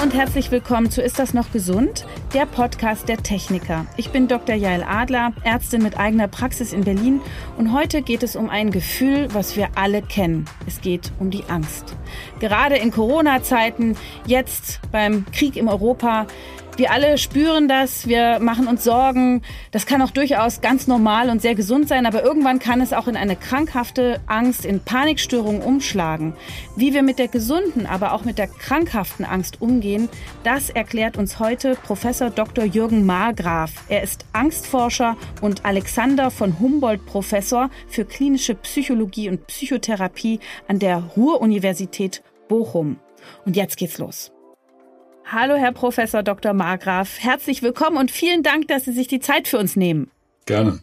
Hallo und herzlich willkommen zu Ist das noch gesund? Der Podcast der Techniker. Ich bin Dr. Jael Adler, Ärztin mit eigener Praxis in Berlin und heute geht es um ein Gefühl, was wir alle kennen. Es geht um die Angst. Gerade in Corona-Zeiten, jetzt beim Krieg im Europa, wir alle spüren das, wir machen uns Sorgen. Das kann auch durchaus ganz normal und sehr gesund sein, aber irgendwann kann es auch in eine krankhafte Angst, in Panikstörungen umschlagen. Wie wir mit der gesunden, aber auch mit der krankhaften Angst umgehen, das erklärt uns heute Professor Dr. Jürgen Margraf. Er ist Angstforscher und Alexander von Humboldt Professor für klinische Psychologie und Psychotherapie an der Ruhr-Universität Bochum. Und jetzt geht's los. Hallo, Herr Professor Dr. Margraf. Herzlich willkommen und vielen Dank, dass Sie sich die Zeit für uns nehmen. Gerne.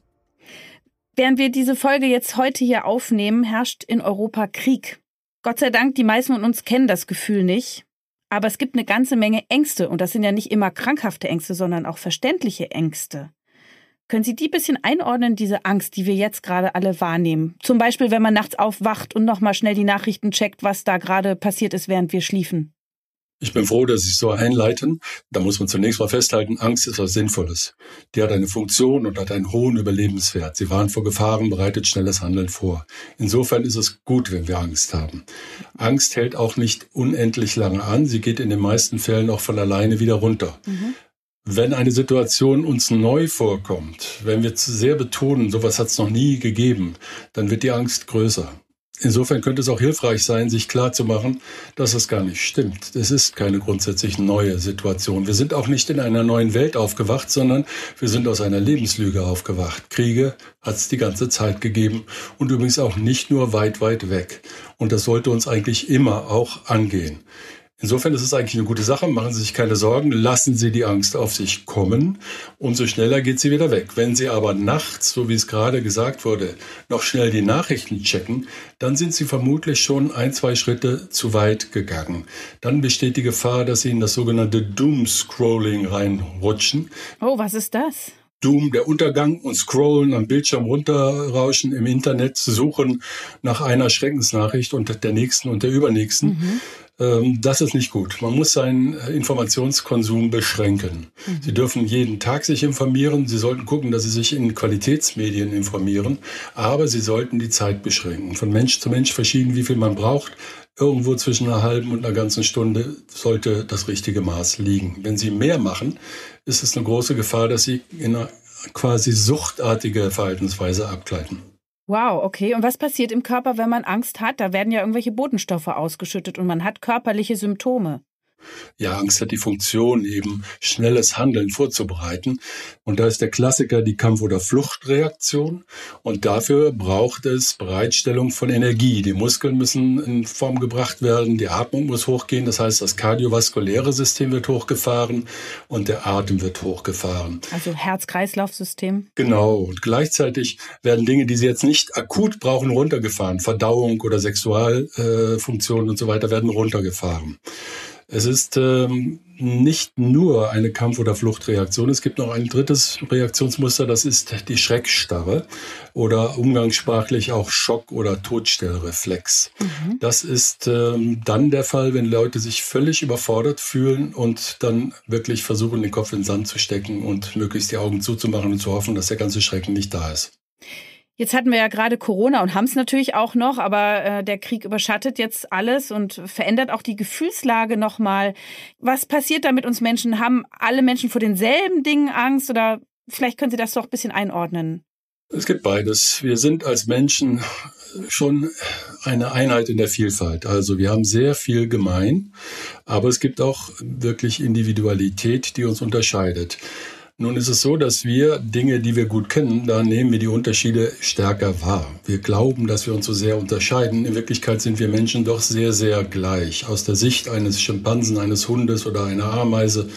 Während wir diese Folge jetzt heute hier aufnehmen, herrscht in Europa Krieg. Gott sei Dank, die meisten von uns kennen das Gefühl nicht. Aber es gibt eine ganze Menge Ängste und das sind ja nicht immer krankhafte Ängste, sondern auch verständliche Ängste. Können Sie die bisschen einordnen, diese Angst, die wir jetzt gerade alle wahrnehmen? Zum Beispiel, wenn man nachts aufwacht und nochmal schnell die Nachrichten checkt, was da gerade passiert ist, während wir schliefen. Ich bin froh, dass Sie so einleiten. Da muss man zunächst mal festhalten, Angst ist was Sinnvolles. Die hat eine Funktion und hat einen hohen Überlebenswert. Sie warnt vor Gefahren, bereitet schnelles Handeln vor. Insofern ist es gut, wenn wir Angst haben. Angst hält auch nicht unendlich lange an. Sie geht in den meisten Fällen auch von alleine wieder runter. Mhm. Wenn eine Situation uns neu vorkommt, wenn wir zu sehr betonen, sowas hat es noch nie gegeben, dann wird die Angst größer. Insofern könnte es auch hilfreich sein, sich klarzumachen, dass es gar nicht stimmt. Es ist keine grundsätzlich neue Situation. Wir sind auch nicht in einer neuen Welt aufgewacht, sondern wir sind aus einer Lebenslüge aufgewacht. Kriege hat es die ganze Zeit gegeben und übrigens auch nicht nur weit, weit weg. Und das sollte uns eigentlich immer auch angehen. Insofern ist es eigentlich eine gute Sache. Machen Sie sich keine Sorgen. Lassen Sie die Angst auf sich kommen. Umso schneller geht sie wieder weg. Wenn Sie aber nachts, so wie es gerade gesagt wurde, noch schnell die Nachrichten checken, dann sind Sie vermutlich schon ein, zwei Schritte zu weit gegangen. Dann besteht die Gefahr, dass Sie in das sogenannte Doom-Scrolling reinrutschen. Oh, was ist das? Doom, der Untergang und Scrollen am Bildschirm runterrauschen im Internet, suchen nach einer Schreckensnachricht und der nächsten und der übernächsten. Mhm. Ähm, das ist nicht gut. Man muss seinen äh, Informationskonsum beschränken. Mhm. Sie dürfen jeden Tag sich informieren. Sie sollten gucken, dass Sie sich in Qualitätsmedien informieren. Aber Sie sollten die Zeit beschränken. Von Mensch zu Mensch verschieden, wie viel man braucht. Irgendwo zwischen einer halben und einer ganzen Stunde sollte das richtige Maß liegen. Wenn Sie mehr machen, ist es eine große Gefahr, dass Sie in eine quasi suchtartige Verhaltensweise abgleiten. Wow, okay. Und was passiert im Körper, wenn man Angst hat? Da werden ja irgendwelche Botenstoffe ausgeschüttet und man hat körperliche Symptome. Ja, Angst hat die Funktion, eben schnelles Handeln vorzubereiten. Und da ist der Klassiker die Kampf- oder Fluchtreaktion. Und dafür braucht es Bereitstellung von Energie. Die Muskeln müssen in Form gebracht werden, die Atmung muss hochgehen. Das heißt, das kardiovaskuläre System wird hochgefahren und der Atem wird hochgefahren. Also Herz-Kreislauf-System. Genau. Und gleichzeitig werden Dinge, die Sie jetzt nicht akut brauchen, runtergefahren. Verdauung oder Sexualfunktionen äh, und so weiter werden runtergefahren. Es ist ähm, nicht nur eine Kampf- oder Fluchtreaktion. Es gibt noch ein drittes Reaktionsmuster, das ist die Schreckstarre oder umgangssprachlich auch Schock- oder Todstellreflex. Mhm. Das ist ähm, dann der Fall, wenn Leute sich völlig überfordert fühlen und dann wirklich versuchen, den Kopf in den Sand zu stecken und möglichst die Augen zuzumachen und zu hoffen, dass der ganze Schrecken nicht da ist. Jetzt hatten wir ja gerade Corona und haben es natürlich auch noch, aber äh, der Krieg überschattet jetzt alles und verändert auch die Gefühlslage nochmal. Was passiert da mit uns Menschen? Haben alle Menschen vor denselben Dingen Angst oder vielleicht können Sie das doch ein bisschen einordnen? Es gibt beides. Wir sind als Menschen schon eine Einheit in der Vielfalt. Also wir haben sehr viel gemein, aber es gibt auch wirklich Individualität, die uns unterscheidet. Nun ist es so, dass wir Dinge, die wir gut kennen, da nehmen wir die Unterschiede stärker wahr. Wir glauben, dass wir uns so sehr unterscheiden. In Wirklichkeit sind wir Menschen doch sehr, sehr gleich. Aus der Sicht eines Schimpansen, eines Hundes oder einer Ameise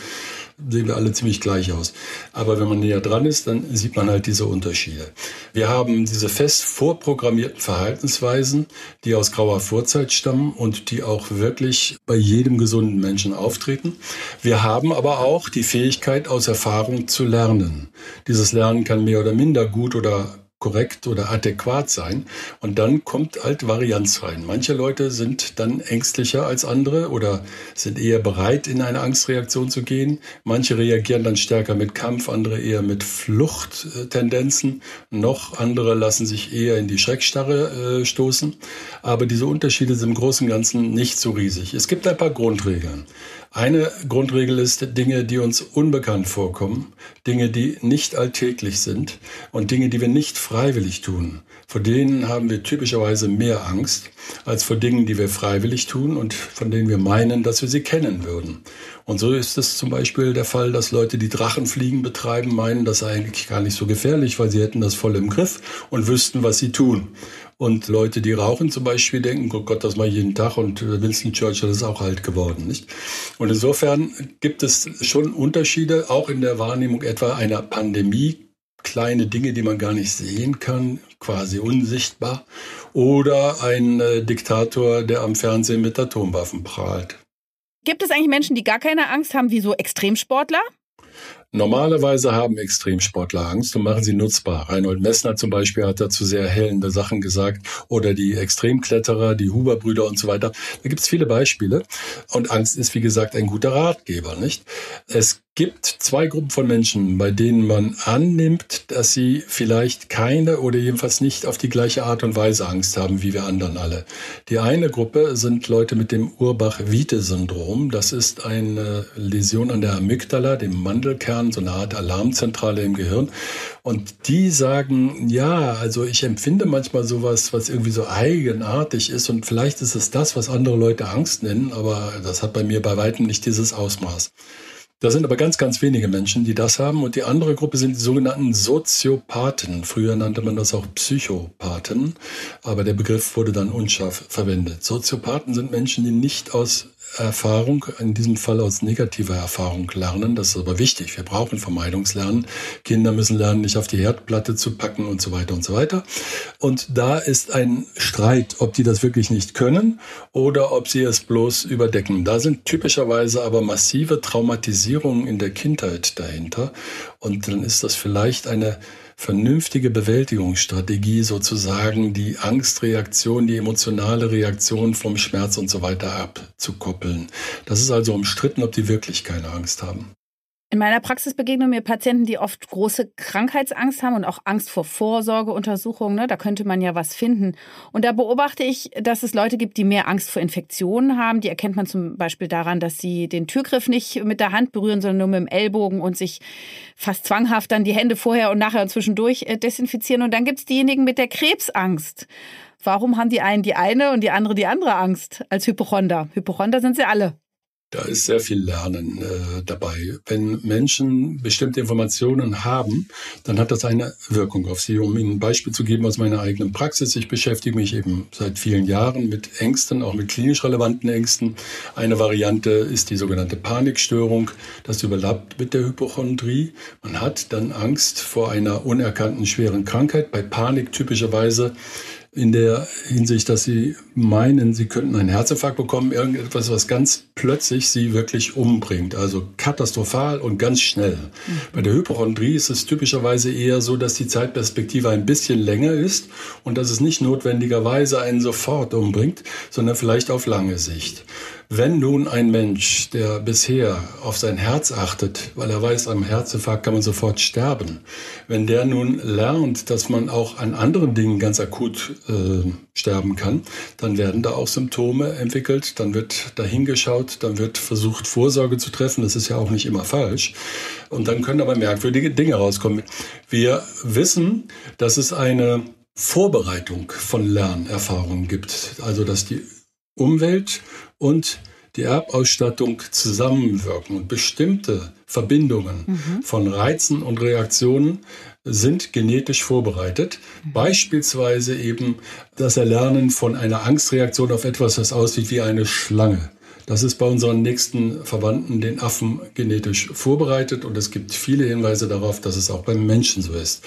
sehen wir alle ziemlich gleich aus. Aber wenn man näher dran ist, dann sieht man halt diese Unterschiede. Wir haben diese fest vorprogrammierten Verhaltensweisen, die aus grauer Vorzeit stammen und die auch wirklich bei jedem gesunden Menschen auftreten. Wir haben aber auch die Fähigkeit, aus Erfahrung zu lernen. Dieses Lernen kann mehr oder minder gut oder korrekt oder adäquat sein. Und dann kommt halt Varianz rein. Manche Leute sind dann ängstlicher als andere oder sind eher bereit, in eine Angstreaktion zu gehen. Manche reagieren dann stärker mit Kampf, andere eher mit Fluchttendenzen. Noch andere lassen sich eher in die Schreckstarre äh, stoßen. Aber diese Unterschiede sind im Großen und Ganzen nicht so riesig. Es gibt ein paar Grundregeln. Eine Grundregel ist Dinge, die uns unbekannt vorkommen, Dinge, die nicht alltäglich sind und Dinge, die wir nicht freiwillig tun. Vor denen haben wir typischerweise mehr Angst als vor Dingen, die wir freiwillig tun und von denen wir meinen, dass wir sie kennen würden. Und so ist es zum Beispiel der Fall, dass Leute, die Drachenfliegen betreiben, meinen, das sei eigentlich gar nicht so gefährlich, weil sie hätten das voll im Griff und wüssten, was sie tun. Und Leute, die rauchen zum Beispiel, denken, oh Gott, das mal jeden Tag. Und Winston Churchill ist auch alt geworden, nicht? Und insofern gibt es schon Unterschiede, auch in der Wahrnehmung etwa einer Pandemie. Kleine Dinge, die man gar nicht sehen kann, quasi unsichtbar. Oder ein äh, Diktator, der am Fernsehen mit Atomwaffen prahlt. Gibt es eigentlich Menschen, die gar keine Angst haben, wie so Extremsportler? Normalerweise haben Extremsportler Angst und machen sie nutzbar. Reinhold Messner zum Beispiel hat dazu sehr hellende Sachen gesagt. Oder die Extremkletterer, die Huber-Brüder und so weiter. Da gibt es viele Beispiele. Und Angst ist, wie gesagt, ein guter Ratgeber, nicht? Es gibt zwei Gruppen von Menschen, bei denen man annimmt, dass sie vielleicht keine oder jedenfalls nicht auf die gleiche Art und Weise Angst haben wie wir anderen alle. Die eine Gruppe sind Leute mit dem Urbach-Wiete-Syndrom. Das ist eine Läsion an der Amygdala, dem Mandelkern, so eine Art Alarmzentrale im Gehirn. Und die sagen, ja, also ich empfinde manchmal sowas, was irgendwie so eigenartig ist und vielleicht ist es das, was andere Leute Angst nennen, aber das hat bei mir bei weitem nicht dieses Ausmaß. Da sind aber ganz, ganz wenige Menschen, die das haben. Und die andere Gruppe sind die sogenannten Soziopathen. Früher nannte man das auch Psychopathen, aber der Begriff wurde dann unscharf verwendet. Soziopathen sind Menschen, die nicht aus Erfahrung, in diesem Fall aus negativer Erfahrung lernen. Das ist aber wichtig. Wir brauchen Vermeidungslernen. Kinder müssen lernen, nicht auf die Herdplatte zu packen und so weiter und so weiter. Und da ist ein Streit, ob die das wirklich nicht können oder ob sie es bloß überdecken. Da sind typischerweise aber massive Traumatisierungen in der Kindheit dahinter. Und dann ist das vielleicht eine vernünftige Bewältigungsstrategie sozusagen die Angstreaktion, die emotionale Reaktion vom Schmerz und so weiter abzukoppeln. Das ist also umstritten, ob die wirklich keine Angst haben. In meiner Praxis begegnen mir Patienten, die oft große Krankheitsangst haben und auch Angst vor Vorsorgeuntersuchungen. Ne? Da könnte man ja was finden. Und da beobachte ich, dass es Leute gibt, die mehr Angst vor Infektionen haben. Die erkennt man zum Beispiel daran, dass sie den Türgriff nicht mit der Hand berühren, sondern nur mit dem Ellbogen und sich fast zwanghaft dann die Hände vorher und nachher und zwischendurch äh, desinfizieren. Und dann gibt es diejenigen mit der Krebsangst. Warum haben die einen die eine und die andere die andere Angst als Hypochonder? Hypochonder sind sie alle. Da ist sehr viel Lernen äh, dabei. Wenn Menschen bestimmte Informationen haben, dann hat das eine Wirkung auf sie. Um Ihnen ein Beispiel zu geben aus meiner eigenen Praxis, ich beschäftige mich eben seit vielen Jahren mit Ängsten, auch mit klinisch relevanten Ängsten. Eine Variante ist die sogenannte Panikstörung. Das überlappt mit der Hypochondrie. Man hat dann Angst vor einer unerkannten schweren Krankheit. Bei Panik typischerweise in der Hinsicht, dass sie meinen, sie könnten einen Herzinfarkt bekommen, irgendetwas, was ganz plötzlich sie wirklich umbringt, also katastrophal und ganz schnell. Mhm. Bei der Hypochondrie ist es typischerweise eher so, dass die Zeitperspektive ein bisschen länger ist und dass es nicht notwendigerweise einen sofort umbringt, sondern vielleicht auf lange Sicht. Wenn nun ein Mensch, der bisher auf sein Herz achtet, weil er weiß, am Herzinfarkt kann man sofort sterben, wenn der nun lernt, dass man auch an anderen Dingen ganz akut äh, sterben kann, dann werden da auch Symptome entwickelt, dann wird da hingeschaut, dann wird versucht, Vorsorge zu treffen, das ist ja auch nicht immer falsch. Und dann können aber merkwürdige Dinge rauskommen. Wir wissen, dass es eine Vorbereitung von Lernerfahrungen gibt, also dass die Umwelt und die Erbausstattung zusammenwirken und bestimmte Verbindungen mhm. von Reizen und Reaktionen sind genetisch vorbereitet. Mhm. Beispielsweise eben das Erlernen von einer Angstreaktion auf etwas, das aussieht wie eine Schlange. Das ist bei unseren nächsten Verwandten, den Affen, genetisch vorbereitet und es gibt viele Hinweise darauf, dass es auch beim Menschen so ist.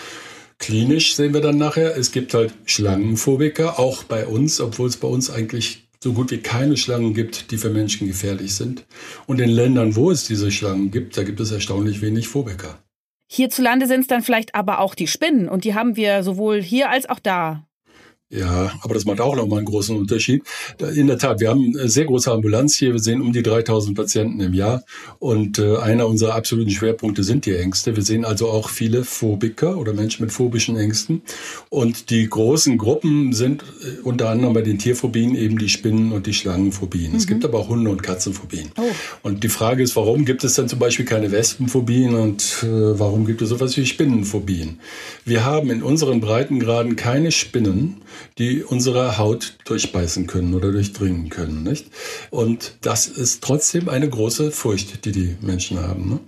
Klinisch sehen wir dann nachher, es gibt halt Schlangenphobiker, auch bei uns, obwohl es bei uns eigentlich so gut wie keine Schlangen gibt, die für Menschen gefährlich sind. Und in Ländern, wo es diese Schlangen gibt, da gibt es erstaunlich wenig Phobiker. Hierzulande sind es dann vielleicht aber auch die Spinnen und die haben wir sowohl hier als auch da. Ja, aber das macht auch nochmal einen großen Unterschied. In der Tat, wir haben eine sehr große Ambulanz hier. Wir sehen um die 3000 Patienten im Jahr. Und äh, einer unserer absoluten Schwerpunkte sind die Ängste. Wir sehen also auch viele Phobiker oder Menschen mit phobischen Ängsten. Und die großen Gruppen sind äh, unter anderem bei den Tierphobien eben die Spinnen- und die Schlangenphobien. Mhm. Es gibt aber auch Hunde- und Katzenphobien. Oh. Und die Frage ist, warum gibt es dann zum Beispiel keine Wespenphobien und äh, warum gibt es sowas wie Spinnenphobien? Wir haben in unseren Breitengraden keine Spinnen, die unsere Haut durchbeißen können oder durchdringen können. Nicht? Und das ist trotzdem eine große Furcht, die die Menschen haben. Ne?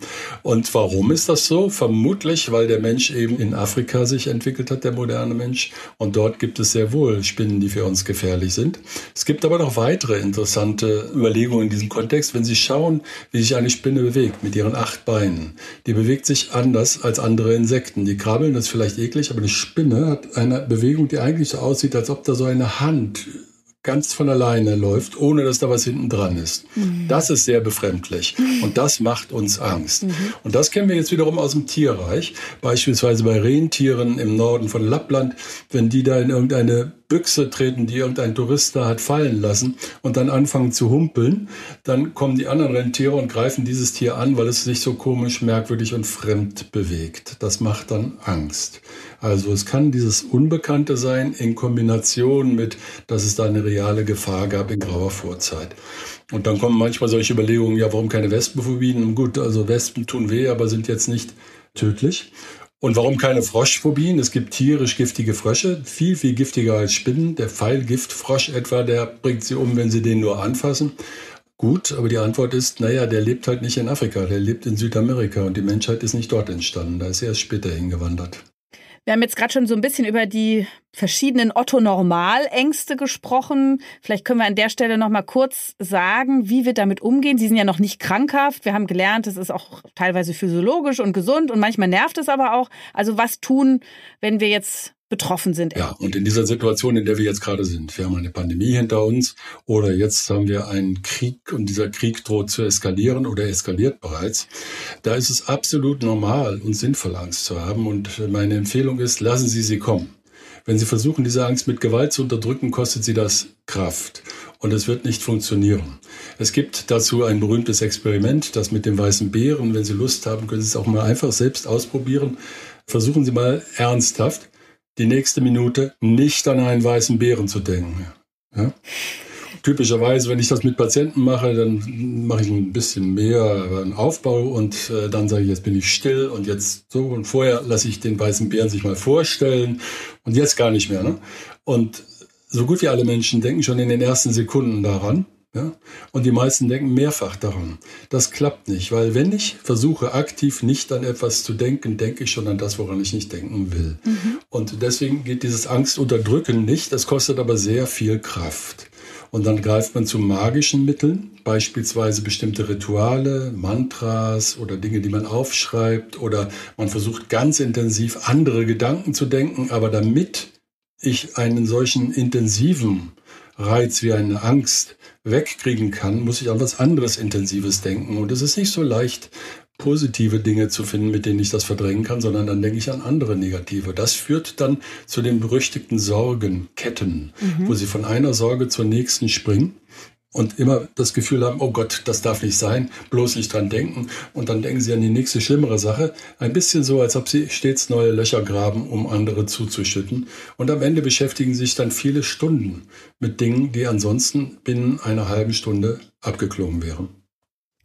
Und warum ist das so? Vermutlich, weil der Mensch eben in Afrika sich entwickelt hat, der moderne Mensch. Und dort gibt es sehr wohl Spinnen, die für uns gefährlich sind. Es gibt aber noch weitere interessante Überlegungen in diesem Kontext. Wenn Sie schauen, wie sich eine Spinne bewegt mit ihren acht Beinen, die bewegt sich anders als andere Insekten. Die krabbeln, das ist vielleicht eklig, aber eine Spinne hat eine Bewegung, die eigentlich so aussieht, aussieht, als ob da so eine Hand ganz von alleine läuft, ohne dass da was hinten dran ist. Mhm. Das ist sehr befremdlich und das macht uns Angst. Mhm. Und das kennen wir jetzt wiederum aus dem Tierreich, beispielsweise bei Rentieren im Norden von Lappland, wenn die da in irgendeine Büchse treten, die irgendein Tourist da hat fallen lassen und dann anfangen zu humpeln, dann kommen die anderen Rentiere und greifen dieses Tier an, weil es sich so komisch, merkwürdig und fremd bewegt. Das macht dann Angst. Also es kann dieses Unbekannte sein in Kombination mit, dass es da eine reale Gefahr gab in grauer Vorzeit. Und dann kommen manchmal solche Überlegungen, ja, warum keine Wespenphobien? Gut, also Wespen tun weh, aber sind jetzt nicht tödlich. Und warum keine Froschphobien? Es gibt tierisch giftige Frösche, viel, viel giftiger als Spinnen. Der Pfeilgiftfrosch etwa, der bringt sie um, wenn sie den nur anfassen. Gut, aber die Antwort ist, naja, der lebt halt nicht in Afrika, der lebt in Südamerika und die Menschheit ist nicht dort entstanden, da ist er erst später hingewandert. Wir haben jetzt gerade schon so ein bisschen über die verschiedenen Otto-Normal-Ängste gesprochen. Vielleicht können wir an der Stelle noch mal kurz sagen, wie wir damit umgehen. Sie sind ja noch nicht krankhaft. Wir haben gelernt, es ist auch teilweise physiologisch und gesund und manchmal nervt es aber auch. Also was tun, wenn wir jetzt betroffen sind. Ja, und in dieser Situation, in der wir jetzt gerade sind, wir haben eine Pandemie hinter uns oder jetzt haben wir einen Krieg und dieser Krieg droht zu eskalieren oder eskaliert bereits, da ist es absolut normal und sinnvoll, Angst zu haben. Und meine Empfehlung ist, lassen Sie sie kommen. Wenn Sie versuchen, diese Angst mit Gewalt zu unterdrücken, kostet Sie das Kraft. Und es wird nicht funktionieren. Es gibt dazu ein berühmtes Experiment, das mit dem weißen Bären. Wenn Sie Lust haben, können Sie es auch mal einfach selbst ausprobieren. Versuchen Sie mal ernsthaft, die nächste Minute nicht an einen weißen Bären zu denken. Ja? Typischerweise, wenn ich das mit Patienten mache, dann mache ich ein bisschen mehr einen Aufbau und äh, dann sage ich, jetzt bin ich still und jetzt so und vorher lasse ich den weißen Bären sich mal vorstellen und jetzt gar nicht mehr. Ne? Und so gut wie alle Menschen denken schon in den ersten Sekunden daran. Ja? Und die meisten denken mehrfach daran. Das klappt nicht, weil wenn ich versuche, aktiv nicht an etwas zu denken, denke ich schon an das, woran ich nicht denken will. Mhm. Und deswegen geht dieses Angstunterdrücken nicht. Das kostet aber sehr viel Kraft. Und dann greift man zu magischen Mitteln, beispielsweise bestimmte Rituale, Mantras oder Dinge, die man aufschreibt. Oder man versucht ganz intensiv andere Gedanken zu denken. Aber damit ich einen solchen intensiven Reiz wie eine Angst wegkriegen kann, muss ich an was anderes Intensives denken. Und es ist nicht so leicht, positive Dinge zu finden, mit denen ich das verdrängen kann, sondern dann denke ich an andere negative. Das führt dann zu den berüchtigten Sorgenketten, mhm. wo sie von einer Sorge zur nächsten springen und immer das Gefühl haben, oh Gott, das darf nicht sein, bloß nicht dran denken. Und dann denken sie an die nächste schlimmere Sache. Ein bisschen so, als ob sie stets neue Löcher graben, um andere zuzuschütten. Und am Ende beschäftigen sich dann viele Stunden mit Dingen, die ansonsten binnen einer halben Stunde abgeklungen wären.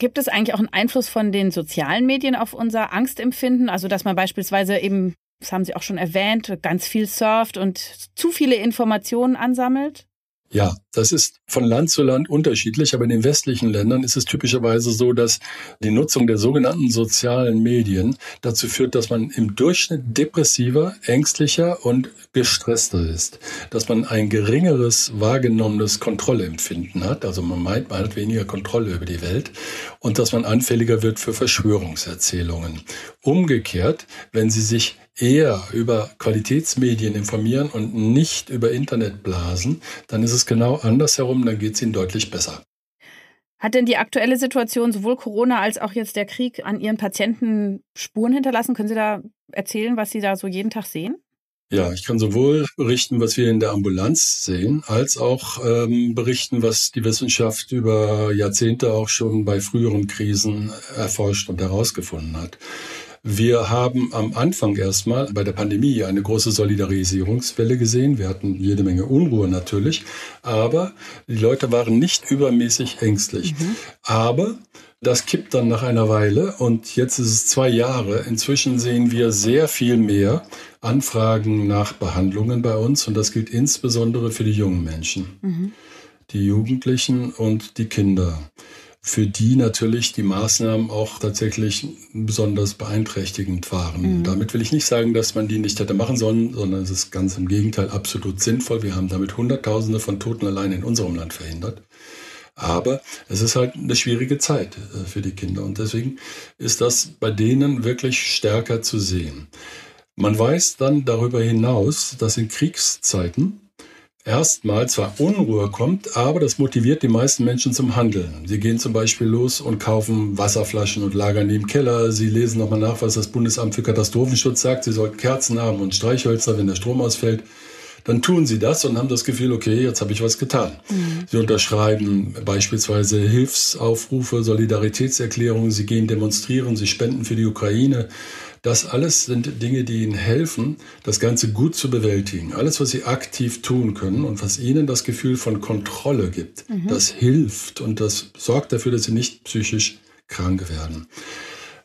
Gibt es eigentlich auch einen Einfluss von den sozialen Medien auf unser Angstempfinden? Also, dass man beispielsweise eben, das haben Sie auch schon erwähnt, ganz viel surft und zu viele Informationen ansammelt? Ja, das ist von Land zu Land unterschiedlich, aber in den westlichen Ländern ist es typischerweise so, dass die Nutzung der sogenannten sozialen Medien dazu führt, dass man im Durchschnitt depressiver, ängstlicher und gestresster ist, dass man ein geringeres wahrgenommenes Kontrollempfinden hat, also man meint, man hat weniger Kontrolle über die Welt und dass man anfälliger wird für Verschwörungserzählungen. Umgekehrt, wenn Sie sich eher über Qualitätsmedien informieren und nicht über Internetblasen, dann ist es genau andersherum, dann geht es ihnen deutlich besser. Hat denn die aktuelle Situation, sowohl Corona als auch jetzt der Krieg, an Ihren Patienten Spuren hinterlassen? Können Sie da erzählen, was Sie da so jeden Tag sehen? Ja, ich kann sowohl berichten, was wir in der Ambulanz sehen, als auch ähm, berichten, was die Wissenschaft über Jahrzehnte auch schon bei früheren Krisen erforscht und herausgefunden hat. Wir haben am Anfang erstmal bei der Pandemie eine große Solidarisierungswelle gesehen. Wir hatten jede Menge Unruhe natürlich, aber die Leute waren nicht übermäßig ängstlich. Mhm. Aber das kippt dann nach einer Weile und jetzt ist es zwei Jahre. Inzwischen sehen wir sehr viel mehr Anfragen nach Behandlungen bei uns und das gilt insbesondere für die jungen Menschen, mhm. die Jugendlichen und die Kinder für die natürlich die Maßnahmen auch tatsächlich besonders beeinträchtigend waren. Mhm. Damit will ich nicht sagen, dass man die nicht hätte machen sollen, sondern es ist ganz im Gegenteil absolut sinnvoll. Wir haben damit Hunderttausende von Toten allein in unserem Land verhindert. Aber es ist halt eine schwierige Zeit äh, für die Kinder und deswegen ist das bei denen wirklich stärker zu sehen. Man weiß dann darüber hinaus, dass in Kriegszeiten erstmal zwar Unruhe kommt, aber das motiviert die meisten Menschen zum Handeln. Sie gehen zum Beispiel los und kaufen Wasserflaschen und lagern die im Keller. Sie lesen nochmal nach, was das Bundesamt für Katastrophenschutz sagt. Sie sollten Kerzen haben und Streichhölzer, wenn der Strom ausfällt. Dann tun sie das und haben das Gefühl, okay, jetzt habe ich was getan. Mhm. Sie unterschreiben beispielsweise Hilfsaufrufe, Solidaritätserklärungen, sie gehen demonstrieren, sie spenden für die Ukraine. Das alles sind Dinge, die Ihnen helfen, das Ganze gut zu bewältigen. Alles, was Sie aktiv tun können und was Ihnen das Gefühl von Kontrolle gibt, mhm. das hilft und das sorgt dafür, dass Sie nicht psychisch krank werden.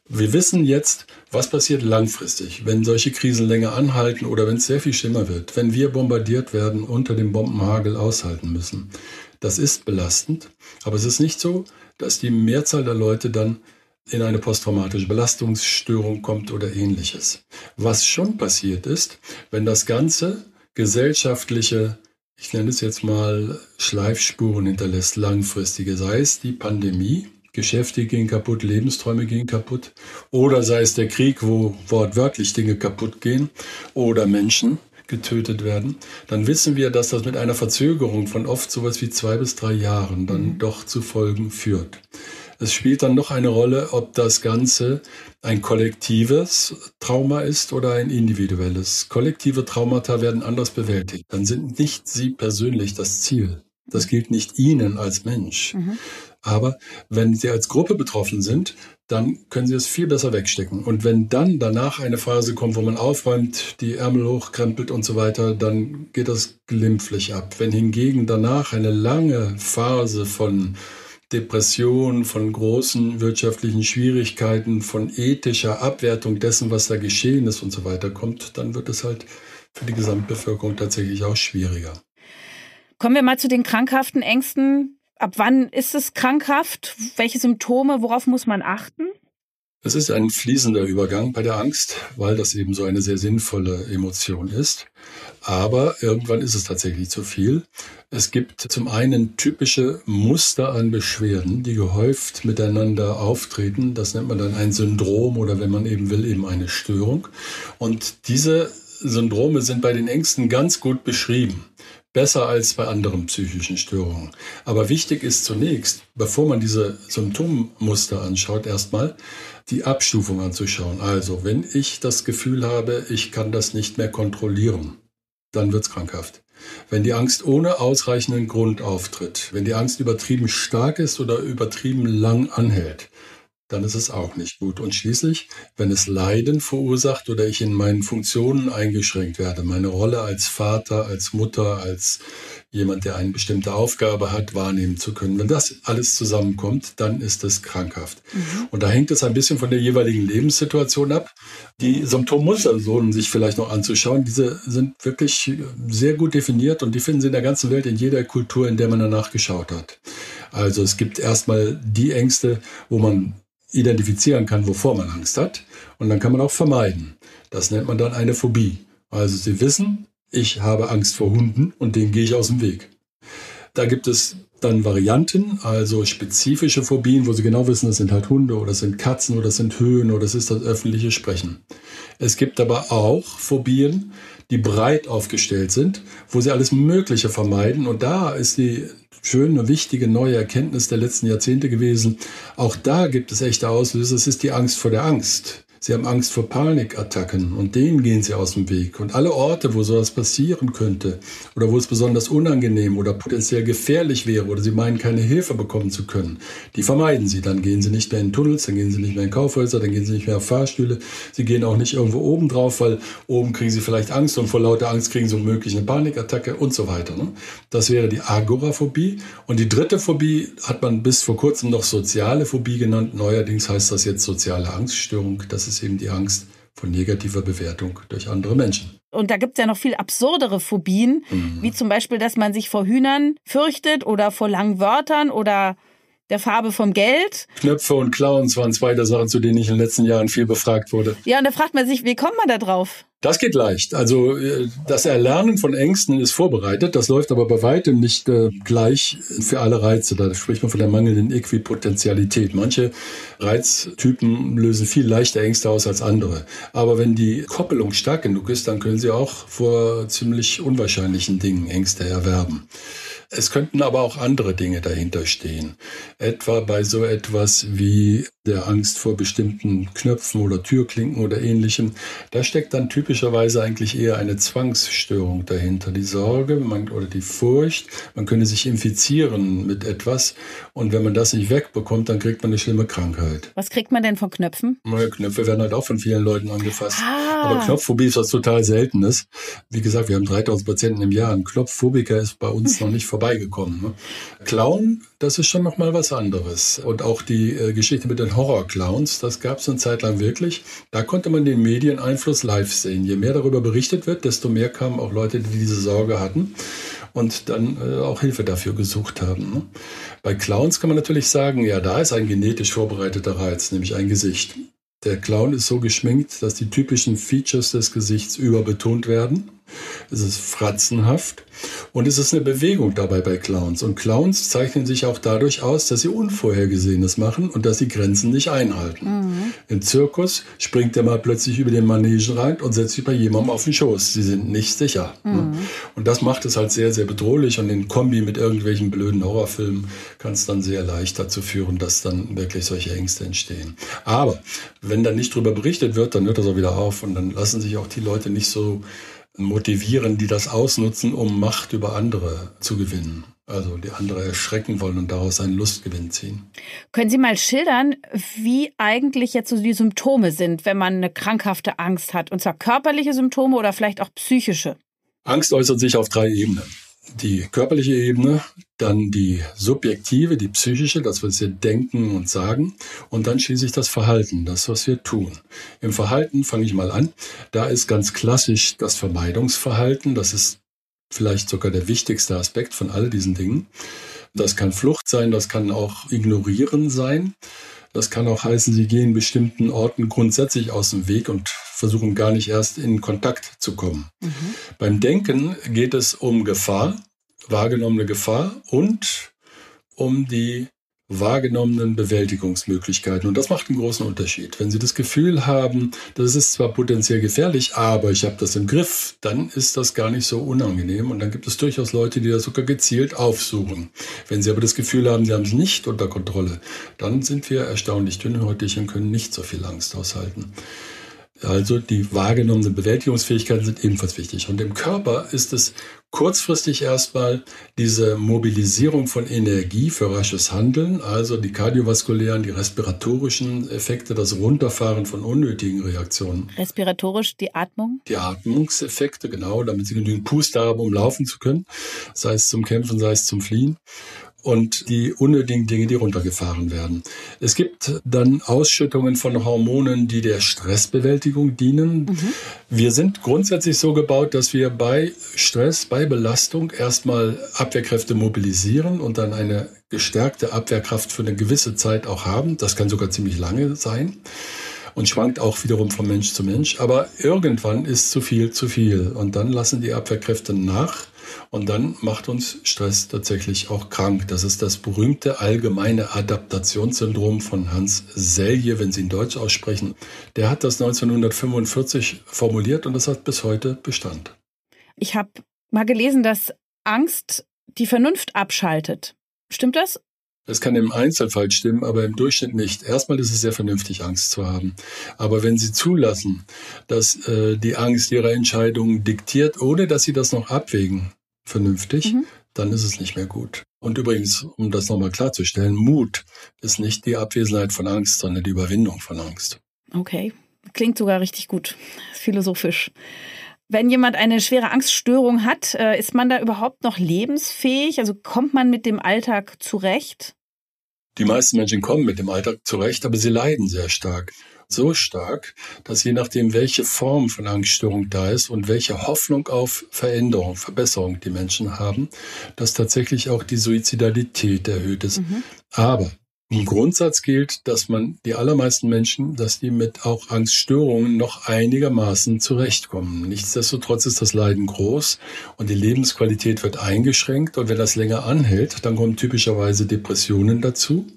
Wir wissen jetzt, was passiert langfristig, wenn solche Krisen länger anhalten oder wenn es sehr viel schlimmer wird, wenn wir bombardiert werden, unter dem Bombenhagel aushalten müssen. Das ist belastend, aber es ist nicht so, dass die Mehrzahl der Leute dann in eine posttraumatische Belastungsstörung kommt oder ähnliches. Was schon passiert ist, wenn das Ganze gesellschaftliche, ich nenne es jetzt mal Schleifspuren hinterlässt, langfristige, sei es die Pandemie, Geschäfte gehen kaputt, Lebensträume gehen kaputt, oder sei es der Krieg, wo wortwörtlich Dinge kaputt gehen, oder Menschen getötet werden, dann wissen wir, dass das mit einer Verzögerung von oft sowas wie zwei bis drei Jahren dann mhm. doch zu Folgen führt. Es spielt dann noch eine Rolle, ob das Ganze ein kollektives Trauma ist oder ein individuelles. Kollektive Traumata werden anders bewältigt. Dann sind nicht Sie persönlich das Ziel. Das gilt nicht Ihnen als Mensch. Mhm. Aber wenn Sie als Gruppe betroffen sind, dann können Sie es viel besser wegstecken. Und wenn dann danach eine Phase kommt, wo man aufräumt, die Ärmel hochkrempelt und so weiter, dann geht das glimpflich ab. Wenn hingegen danach eine lange Phase von Depression, von großen wirtschaftlichen Schwierigkeiten, von ethischer Abwertung dessen, was da geschehen ist und so weiter kommt, dann wird es halt für die Gesamtbevölkerung tatsächlich auch schwieriger. Kommen wir mal zu den krankhaften Ängsten. Ab wann ist es krankhaft? Welche Symptome? Worauf muss man achten? Es ist ein fließender Übergang bei der Angst, weil das eben so eine sehr sinnvolle Emotion ist. Aber irgendwann ist es tatsächlich zu viel. Es gibt zum einen typische Muster an Beschwerden, die gehäuft miteinander auftreten. Das nennt man dann ein Syndrom oder wenn man eben will, eben eine Störung. Und diese Syndrome sind bei den Ängsten ganz gut beschrieben besser als bei anderen psychischen Störungen. Aber wichtig ist zunächst, bevor man diese Symptommuster anschaut, erstmal die Abstufung anzuschauen. Also, wenn ich das Gefühl habe, ich kann das nicht mehr kontrollieren, dann wird's krankhaft. Wenn die Angst ohne ausreichenden Grund auftritt, wenn die Angst übertrieben stark ist oder übertrieben lang anhält, dann ist es auch nicht gut. Und schließlich, wenn es Leiden verursacht oder ich in meinen Funktionen eingeschränkt werde, meine Rolle als Vater, als Mutter, als jemand, der eine bestimmte Aufgabe hat, wahrnehmen zu können. Wenn das alles zusammenkommt, dann ist es krankhaft. Mhm. Und da hängt es ein bisschen von der jeweiligen Lebenssituation ab. Die Symptommuster lohnen sich vielleicht noch anzuschauen. Diese sind wirklich sehr gut definiert und die finden Sie in der ganzen Welt, in jeder Kultur, in der man danach geschaut hat. Also es gibt erstmal die Ängste, wo man identifizieren kann, wovor man Angst hat. Und dann kann man auch vermeiden. Das nennt man dann eine Phobie. Also Sie wissen, ich habe Angst vor Hunden und denen gehe ich aus dem Weg. Da gibt es dann Varianten, also spezifische Phobien, wo Sie genau wissen, das sind halt Hunde oder das sind Katzen oder das sind Höhen oder das ist das öffentliche Sprechen. Es gibt aber auch Phobien, die breit aufgestellt sind, wo Sie alles Mögliche vermeiden. Und da ist die schöne, wichtige neue Erkenntnis der letzten Jahrzehnte gewesen. Auch da gibt es echte Auslöser. Es ist die Angst vor der Angst. Sie haben Angst vor Panikattacken und denen gehen sie aus dem Weg. Und alle Orte, wo sowas passieren könnte oder wo es besonders unangenehm oder potenziell gefährlich wäre oder sie meinen, keine Hilfe bekommen zu können, die vermeiden sie. Dann gehen sie nicht mehr in Tunnels, dann gehen sie nicht mehr in Kaufhäuser, dann gehen sie nicht mehr auf Fahrstühle. Sie gehen auch nicht irgendwo oben drauf, weil oben kriegen sie vielleicht Angst und vor lauter Angst kriegen sie womöglich eine Panikattacke und so weiter. Ne? Das wäre die Agoraphobie. Und die dritte Phobie hat man bis vor kurzem noch soziale Phobie genannt. Neuerdings heißt das jetzt soziale Angststörung. Das ist ist eben die Angst vor negativer Bewertung durch andere Menschen. Und da gibt es ja noch viel absurdere Phobien, mhm. wie zum Beispiel, dass man sich vor Hühnern fürchtet oder vor langen Wörtern oder der Farbe vom Geld. Knöpfe und Clowns waren zwei der Sachen, zu denen ich in den letzten Jahren viel befragt wurde. Ja, und da fragt man sich, wie kommt man da drauf? Das geht leicht. Also äh, das Erlernen von Ängsten ist vorbereitet. Das läuft aber bei weitem nicht äh, gleich für alle Reize. Da spricht man von der mangelnden Äquipotentialität. Manche Reiztypen lösen viel leichter Ängste aus als andere. Aber wenn die Koppelung stark genug ist, dann können sie auch vor ziemlich unwahrscheinlichen Dingen Ängste erwerben. Es könnten aber auch andere Dinge dahinter stehen. Etwa bei so etwas wie der Angst vor bestimmten Knöpfen oder Türklinken oder ähnlichem. Da steckt dann typischerweise eigentlich eher eine Zwangsstörung dahinter. Die Sorge man, oder die Furcht, man könne sich infizieren mit etwas und wenn man das nicht wegbekommt, dann kriegt man eine schlimme Krankheit. Was kriegt man denn von Knöpfen? Neue Knöpfe werden halt auch von vielen Leuten angefasst. Ah. Aber Knopfphobie ist was total Seltenes. Wie gesagt, wir haben 3000 Patienten im Jahr. Ein Knopfphobiker ist bei uns noch nicht vorbeigekommen. Ne? Clown, das ist schon noch mal was anderes. Und auch die äh, Geschichte mit den Horrorclowns, das gab es eine Zeit lang wirklich. Da konnte man den Medieneinfluss live sehen. Je mehr darüber berichtet wird, desto mehr kamen auch Leute, die diese Sorge hatten und dann äh, auch Hilfe dafür gesucht haben. Ne? Bei Clowns kann man natürlich sagen, ja, da ist ein genetisch vorbereiteter Reiz, nämlich ein Gesicht. Der Clown ist so geschminkt, dass die typischen Features des Gesichts überbetont werden. Es ist fratzenhaft und es ist eine Bewegung dabei bei Clowns. Und Clowns zeichnen sich auch dadurch aus, dass sie Unvorhergesehenes machen und dass sie Grenzen nicht einhalten. Mhm. Im Zirkus springt der mal plötzlich über den Manegen rein und setzt sich bei jemandem auf den Schoß. Sie sind nicht sicher. Ne? Mhm. Ne? Und das macht es halt sehr, sehr bedrohlich. Und in Kombi mit irgendwelchen blöden Horrorfilmen kann es dann sehr leicht dazu führen, dass dann wirklich solche Ängste entstehen. Aber wenn dann nicht darüber berichtet wird, dann hört das auch wieder auf und dann lassen sich auch die Leute nicht so motivieren, die das ausnutzen, um Macht über andere zu gewinnen. Also die andere erschrecken wollen und daraus einen Lustgewinn ziehen. Können Sie mal schildern, wie eigentlich jetzt so die Symptome sind, wenn man eine krankhafte Angst hat? Und zwar körperliche Symptome oder vielleicht auch psychische? Angst äußert sich auf drei Ebenen die körperliche Ebene, dann die subjektive, die psychische, das, was wir denken und sagen, und dann schließlich das Verhalten, das, was wir tun. Im Verhalten fange ich mal an. Da ist ganz klassisch das Vermeidungsverhalten. Das ist vielleicht sogar der wichtigste Aspekt von all diesen Dingen. Das kann Flucht sein, das kann auch Ignorieren sein. Das kann auch heißen, sie gehen bestimmten Orten grundsätzlich aus dem Weg und versuchen gar nicht erst in Kontakt zu kommen. Mhm. Beim Denken geht es um Gefahr, wahrgenommene Gefahr und um die wahrgenommenen Bewältigungsmöglichkeiten. Und das macht einen großen Unterschied. Wenn Sie das Gefühl haben, das ist zwar potenziell gefährlich, aber ich habe das im Griff, dann ist das gar nicht so unangenehm. Und dann gibt es durchaus Leute, die das sogar gezielt aufsuchen. Wenn Sie aber das Gefühl haben, Sie haben es nicht unter Kontrolle, dann sind wir erstaunlich dünnhäutig und können nicht so viel Angst aushalten. Also die wahrgenommenen Bewältigungsfähigkeiten sind ebenfalls wichtig. Und im Körper ist es kurzfristig erstmal diese Mobilisierung von Energie für rasches Handeln, also die kardiovaskulären, die respiratorischen Effekte, das Runterfahren von unnötigen Reaktionen. Respiratorisch die Atmung? Die Atmungseffekte, genau, damit sie genügend Puste haben, um laufen zu können, sei es zum Kämpfen, sei es zum Fliehen und die unnötigen Dinge, die runtergefahren werden. Es gibt dann Ausschüttungen von Hormonen, die der Stressbewältigung dienen. Mhm. Wir sind grundsätzlich so gebaut, dass wir bei Stress, bei Belastung erstmal Abwehrkräfte mobilisieren und dann eine gestärkte Abwehrkraft für eine gewisse Zeit auch haben. Das kann sogar ziemlich lange sein. und schwankt auch wiederum von Mensch zu Mensch. Aber irgendwann ist zu viel zu viel und dann lassen die Abwehrkräfte nach und dann macht uns Stress tatsächlich auch krank. Das ist das berühmte allgemeine Adaptationssyndrom von Hans Selye, wenn Sie in Deutsch aussprechen. Der hat das 1945 formuliert und das hat bis heute Bestand. Ich habe mal gelesen, dass Angst die Vernunft abschaltet. Stimmt das? Das kann im Einzelfall stimmen, aber im Durchschnitt nicht. Erstmal ist es sehr vernünftig, Angst zu haben. Aber wenn Sie zulassen, dass äh, die Angst Ihre Entscheidungen diktiert, ohne dass Sie das noch abwägen, vernünftig, mhm. dann ist es nicht mehr gut. Und übrigens, um das nochmal klarzustellen, Mut ist nicht die Abwesenheit von Angst, sondern die Überwindung von Angst. Okay, klingt sogar richtig gut, philosophisch. Wenn jemand eine schwere Angststörung hat, äh, ist man da überhaupt noch lebensfähig? Also kommt man mit dem Alltag zurecht? Die meisten Menschen kommen mit dem Alltag zurecht, aber sie leiden sehr stark. So stark, dass je nachdem, welche Form von Angststörung da ist und welche Hoffnung auf Veränderung, Verbesserung die Menschen haben, dass tatsächlich auch die Suizidalität erhöht ist. Mhm. Aber im Grundsatz gilt, dass man die allermeisten Menschen, dass die mit auch Angststörungen noch einigermaßen zurechtkommen. Nichtsdestotrotz ist das Leiden groß und die Lebensqualität wird eingeschränkt. Und wenn das länger anhält, dann kommen typischerweise Depressionen dazu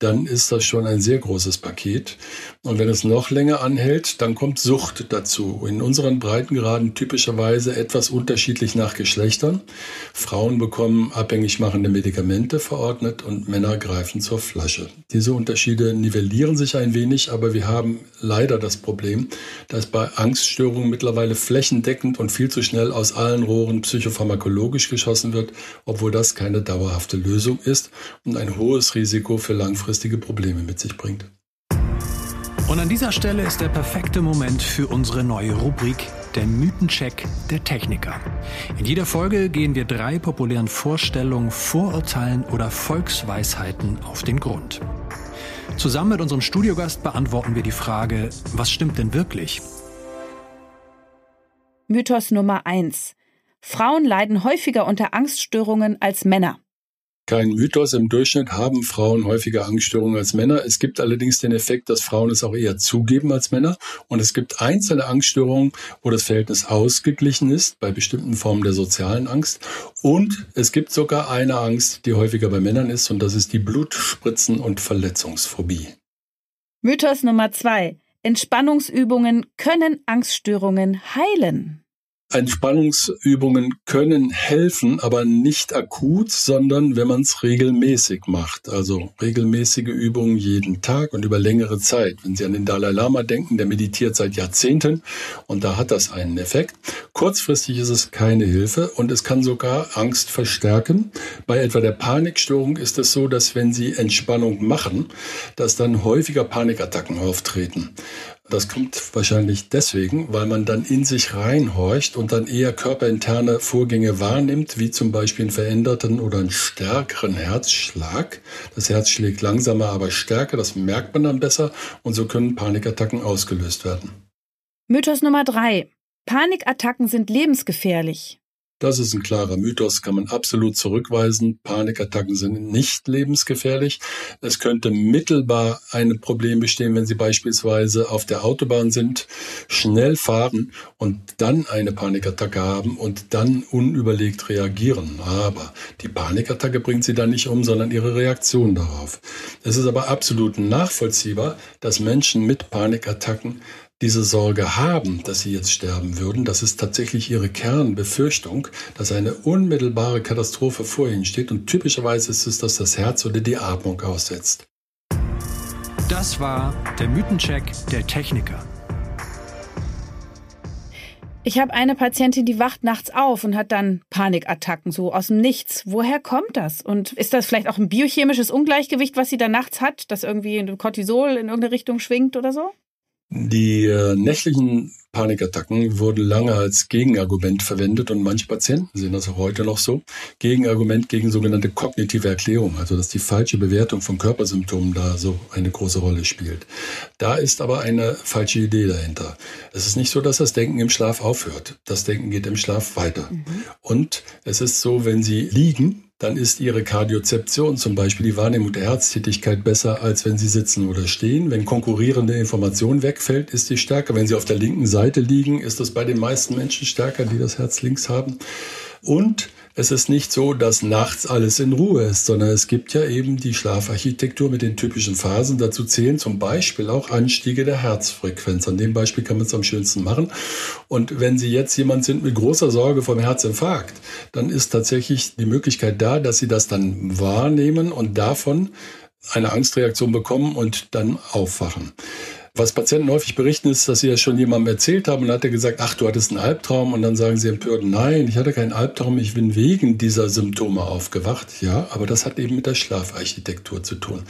dann ist das schon ein sehr großes Paket. Und wenn es noch länger anhält, dann kommt Sucht dazu. In unseren Breitengraden typischerweise etwas unterschiedlich nach Geschlechtern. Frauen bekommen abhängig machende Medikamente verordnet und Männer greifen zur Flasche. Diese Unterschiede nivellieren sich ein wenig, aber wir haben leider das Problem, dass bei Angststörungen mittlerweile flächendeckend und viel zu schnell aus allen Rohren psychopharmakologisch geschossen wird, obwohl das keine dauerhafte Lösung ist und ein hohes Risiko für langfristige langfristige Probleme mit sich bringt. Und an dieser Stelle ist der perfekte Moment für unsere neue Rubrik, der Mythencheck der Techniker. In jeder Folge gehen wir drei populären Vorstellungen, Vorurteilen oder Volksweisheiten auf den Grund. Zusammen mit unserem Studiogast beantworten wir die Frage, was stimmt denn wirklich? Mythos Nummer 1. Frauen leiden häufiger unter Angststörungen als Männer kein Mythos. Im Durchschnitt haben Frauen häufiger Angststörungen als Männer. Es gibt allerdings den Effekt, dass Frauen es auch eher zugeben als Männer. Und es gibt einzelne Angststörungen, wo das Verhältnis ausgeglichen ist, bei bestimmten Formen der sozialen Angst. Und es gibt sogar eine Angst, die häufiger bei Männern ist, und das ist die Blutspritzen- und Verletzungsphobie. Mythos Nummer zwei. Entspannungsübungen können Angststörungen heilen. Entspannungsübungen können helfen, aber nicht akut, sondern wenn man es regelmäßig macht. Also regelmäßige Übungen jeden Tag und über längere Zeit. Wenn Sie an den Dalai Lama denken, der meditiert seit Jahrzehnten und da hat das einen Effekt. Kurzfristig ist es keine Hilfe und es kann sogar Angst verstärken. Bei etwa der Panikstörung ist es so, dass wenn Sie Entspannung machen, dass dann häufiger Panikattacken auftreten. Das kommt wahrscheinlich deswegen, weil man dann in sich reinhorcht und dann eher körperinterne Vorgänge wahrnimmt, wie zum Beispiel einen veränderten oder einen stärkeren Herzschlag. Das Herz schlägt langsamer, aber stärker, das merkt man dann besser und so können Panikattacken ausgelöst werden. Mythos Nummer drei. Panikattacken sind lebensgefährlich. Das ist ein klarer Mythos, kann man absolut zurückweisen. Panikattacken sind nicht lebensgefährlich. Es könnte mittelbar ein Problem bestehen, wenn Sie beispielsweise auf der Autobahn sind, schnell fahren und dann eine Panikattacke haben und dann unüberlegt reagieren. Aber die Panikattacke bringt Sie dann nicht um, sondern Ihre Reaktion darauf. Es ist aber absolut nachvollziehbar, dass Menschen mit Panikattacken diese Sorge haben, dass sie jetzt sterben würden, das ist tatsächlich ihre Kernbefürchtung, dass eine unmittelbare Katastrophe vor ihnen steht und typischerweise ist es, dass das Herz oder die Atmung aussetzt. Das war der Mythencheck der Techniker. Ich habe eine Patientin, die wacht nachts auf und hat dann Panikattacken, so aus dem Nichts. Woher kommt das? Und ist das vielleicht auch ein biochemisches Ungleichgewicht, was sie da nachts hat, das irgendwie Cortisol in irgendeine Richtung schwingt oder so? Die äh, nächtlichen Panikattacken wurden lange als Gegenargument verwendet und manche Patienten sehen das auch heute noch so. Gegenargument gegen sogenannte kognitive Erklärung, also dass die falsche Bewertung von Körpersymptomen da so eine große Rolle spielt. Da ist aber eine falsche Idee dahinter. Es ist nicht so, dass das Denken im Schlaf aufhört. Das Denken geht im Schlaf weiter. Mhm. Und es ist so, wenn Sie liegen, dann ist ihre Kardiozeption, zum Beispiel die Wahrnehmung der Herztätigkeit, besser, als wenn sie sitzen oder stehen. Wenn konkurrierende Information wegfällt, ist sie stärker. Wenn sie auf der linken Seite liegen, ist das bei den meisten Menschen stärker, die das Herz links haben. Und es ist nicht so, dass nachts alles in Ruhe ist, sondern es gibt ja eben die Schlafarchitektur mit den typischen Phasen. Dazu zählen zum Beispiel auch Anstiege der Herzfrequenz. An dem Beispiel kann man es am schönsten machen. Und wenn Sie jetzt jemand sind mit großer Sorge vom Herzinfarkt, dann ist tatsächlich die Möglichkeit da, dass Sie das dann wahrnehmen und davon eine Angstreaktion bekommen und dann aufwachen. Was Patienten häufig berichten, ist, dass sie das schon jemandem erzählt haben und dann hat er gesagt, ach, du hattest einen Albtraum und dann sagen sie empört, nein, ich hatte keinen Albtraum, ich bin wegen dieser Symptome aufgewacht. Ja, aber das hat eben mit der Schlafarchitektur zu tun.